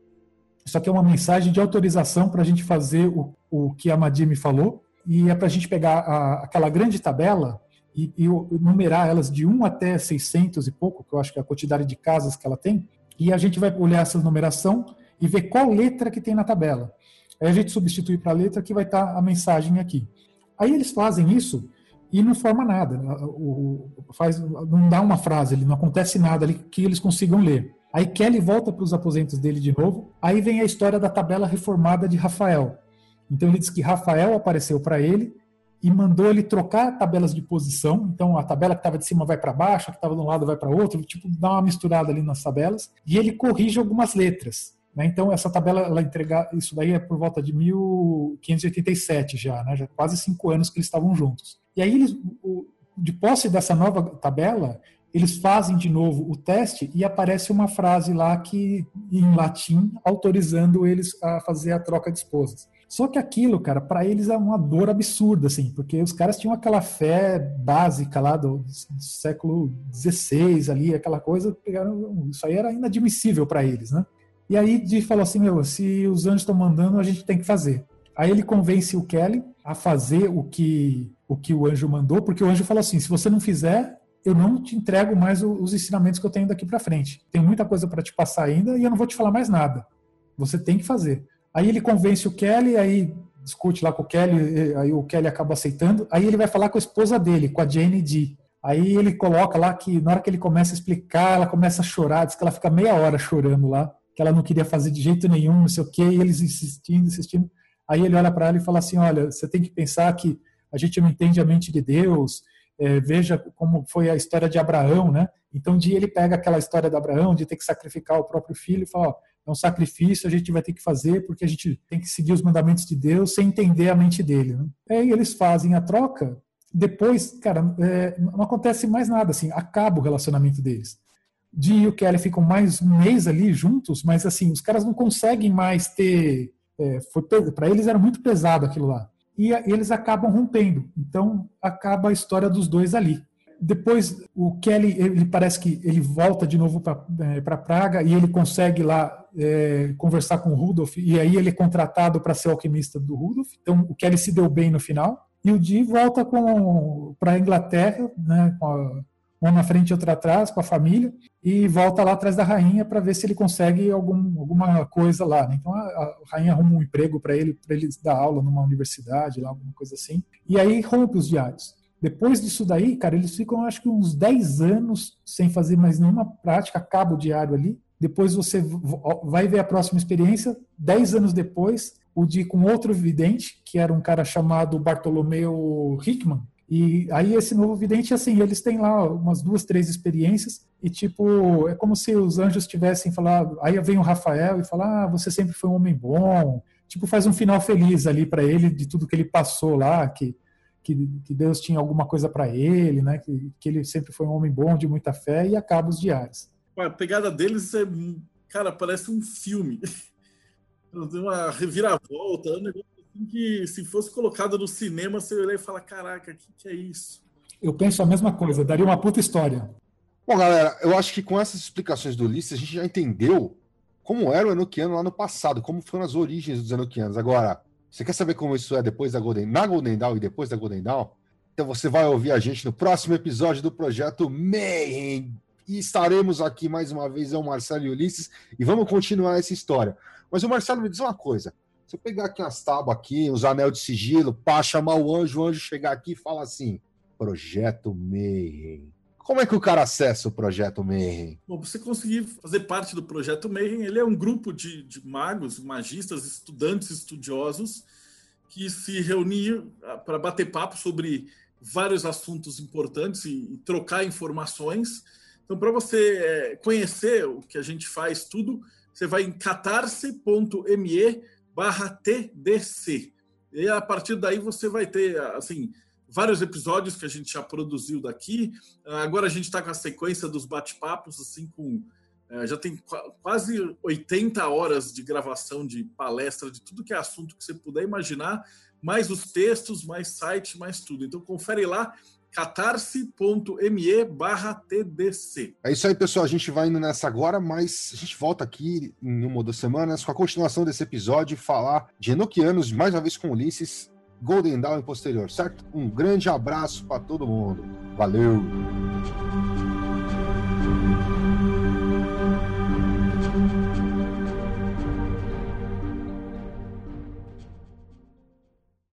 Isso aqui é uma mensagem de autorização para a gente fazer o, o que a Madia me falou. E é para a gente pegar a, aquela grande tabela e, e, numerar elas de 1 até 600 e pouco, que eu acho que é a quantidade de casas que ela tem. E a gente vai olhar essa numeração e ver qual letra que tem na tabela. Aí a gente substitui para a letra que vai estar tá a mensagem aqui. Aí eles fazem isso e não forma nada. O, faz, não dá uma frase, não acontece nada ali que eles consigam ler. Aí Kelly volta para os aposentos dele de novo. Aí vem a história da tabela reformada de Rafael. Então ele diz que Rafael apareceu para ele e mandou ele trocar tabelas de posição. Então a tabela que estava de cima vai para baixo, a que estava de um lado vai para outro, tipo dá uma misturada ali nas tabelas. E ele corrige algumas letras. Né? Então, essa tabela, ela entregar, isso daí é por volta de 1587 já, né? já quase cinco anos que eles estavam juntos. E aí, eles, de posse dessa nova tabela, eles fazem de novo o teste e aparece uma frase lá que em latim autorizando eles a fazer a troca de esposas. Só que aquilo, cara, para eles é uma dor absurda, assim, porque os caras tinham aquela fé básica lá do, do século XVI ali, aquela coisa, isso aí era inadmissível para eles, né? E aí de falou assim, meu, se os anjos estão mandando, a gente tem que fazer. Aí ele convence o Kelly a fazer o que o que o anjo mandou, porque o anjo falou assim: se você não fizer, eu não te entrego mais os ensinamentos que eu tenho daqui para frente. Tem muita coisa para te passar ainda e eu não vou te falar mais nada. Você tem que fazer. Aí ele convence o Kelly, aí discute lá com o Kelly, aí o Kelly acaba aceitando. Aí ele vai falar com a esposa dele, com a Jane D. Aí ele coloca lá que na hora que ele começa a explicar, ela começa a chorar, diz que ela fica meia hora chorando lá que ela não queria fazer de jeito nenhum, não sei o quê, e eles insistindo, insistindo. Aí ele olha para ela e fala assim: Olha, você tem que pensar que a gente não entende a mente de Deus, é, veja como foi a história de Abraão, né? Então, de ele pega aquela história de Abraão, de ter que sacrificar o próprio filho, e fala: é um sacrifício, a gente vai ter que fazer porque a gente tem que seguir os mandamentos de Deus sem entender a mente dele. Né? Aí eles fazem a troca, depois, cara, é, não acontece mais nada, assim, acaba o relacionamento deles. Jim e o Kelly ficam mais um mês ali juntos, mas assim, os caras não conseguem mais ter. É, para eles era muito pesado aquilo lá. E, e eles acabam rompendo. Então acaba a história dos dois ali. Depois o Kelly, ele parece que ele volta de novo para é, Praga e ele consegue lá é, conversar com o Rudolph, e aí ele é contratado para ser alquimista do Rudolph. Então o Kelly se deu bem no final. E o Dee volta para a Inglaterra, né, com a, uma na frente e outra atrás, com a família, e volta lá atrás da rainha para ver se ele consegue algum, alguma coisa lá. Né? Então a, a, rainha arruma um emprego para ele, para ele dar aula numa universidade, lá, alguma coisa assim. E aí rompe os diários. Depois disso daí, cara, eles ficam acho que uns 10 anos sem fazer mais nenhuma prática, acaba o diário ali. Depois você vai ver a próxima experiência, 10 anos depois, o de com outro vidente, que era um cara chamado Bartolomeu Hickman, e aí esse novo vidente, assim, eles têm lá umas duas, três experiências e tipo, é como se os anjos tivessem falado, aí vem o Rafael e fala: "Ah, você sempre foi um homem bom". Tipo, faz um final feliz ali para ele de tudo que ele passou lá, que que, que Deus tinha alguma coisa para ele, né? Que, que ele sempre foi um homem bom, de muita fé e acaba os diários. A pegada deles é, cara, parece um filme. Uma reviravolta, é um negócio que se fosse colocado no cinema, você olhar e falar, caraca, o que, que é isso? Eu penso a mesma coisa, daria uma puta história. Bom, galera, eu acho que com essas explicações do Ulisses, a gente já entendeu como era o Enochiano lá no passado, como foram as origens dos Enochianos. Agora, você quer saber como isso é depois da Golden, na Golden Dawn e depois da Golden Dawn? Então você vai ouvir a gente no próximo episódio do projeto Mayhem. E estaremos aqui mais uma vez, eu, Marcelo e Ulisses, e vamos continuar essa história. Mas o Marcelo me diz uma coisa: se eu pegar aqui umas tábuas aqui, os anel de sigilo, pá, chamar o anjo, o anjo chegar aqui e falar assim: Projeto Mayhem. Como é que o cara acessa o Projeto Mayhem? Bom, você conseguir fazer parte do Projeto Mayhem, ele é um grupo de, de magos, magistas, estudantes, estudiosos, que se reuniam ah, para bater papo sobre vários assuntos importantes e, e trocar informações. Então, para você é, conhecer o que a gente faz tudo, você vai em catarse.me barra TDC. E a partir daí você vai ter, assim, vários episódios que a gente já produziu daqui. Agora a gente está com a sequência dos bate-papos, assim, com. É, já tem quase 80 horas de gravação de palestra, de tudo que é assunto que você puder imaginar, mais os textos, mais site, mais tudo. Então confere lá catarse.me barra TDC. É isso aí, pessoal. A gente vai indo nessa agora, mas a gente volta aqui em uma ou duas semanas com a continuação desse episódio falar de Enoquianos, mais uma vez com Ulisses, Golden Dawn e posterior, certo? Um grande abraço para todo mundo. Valeu!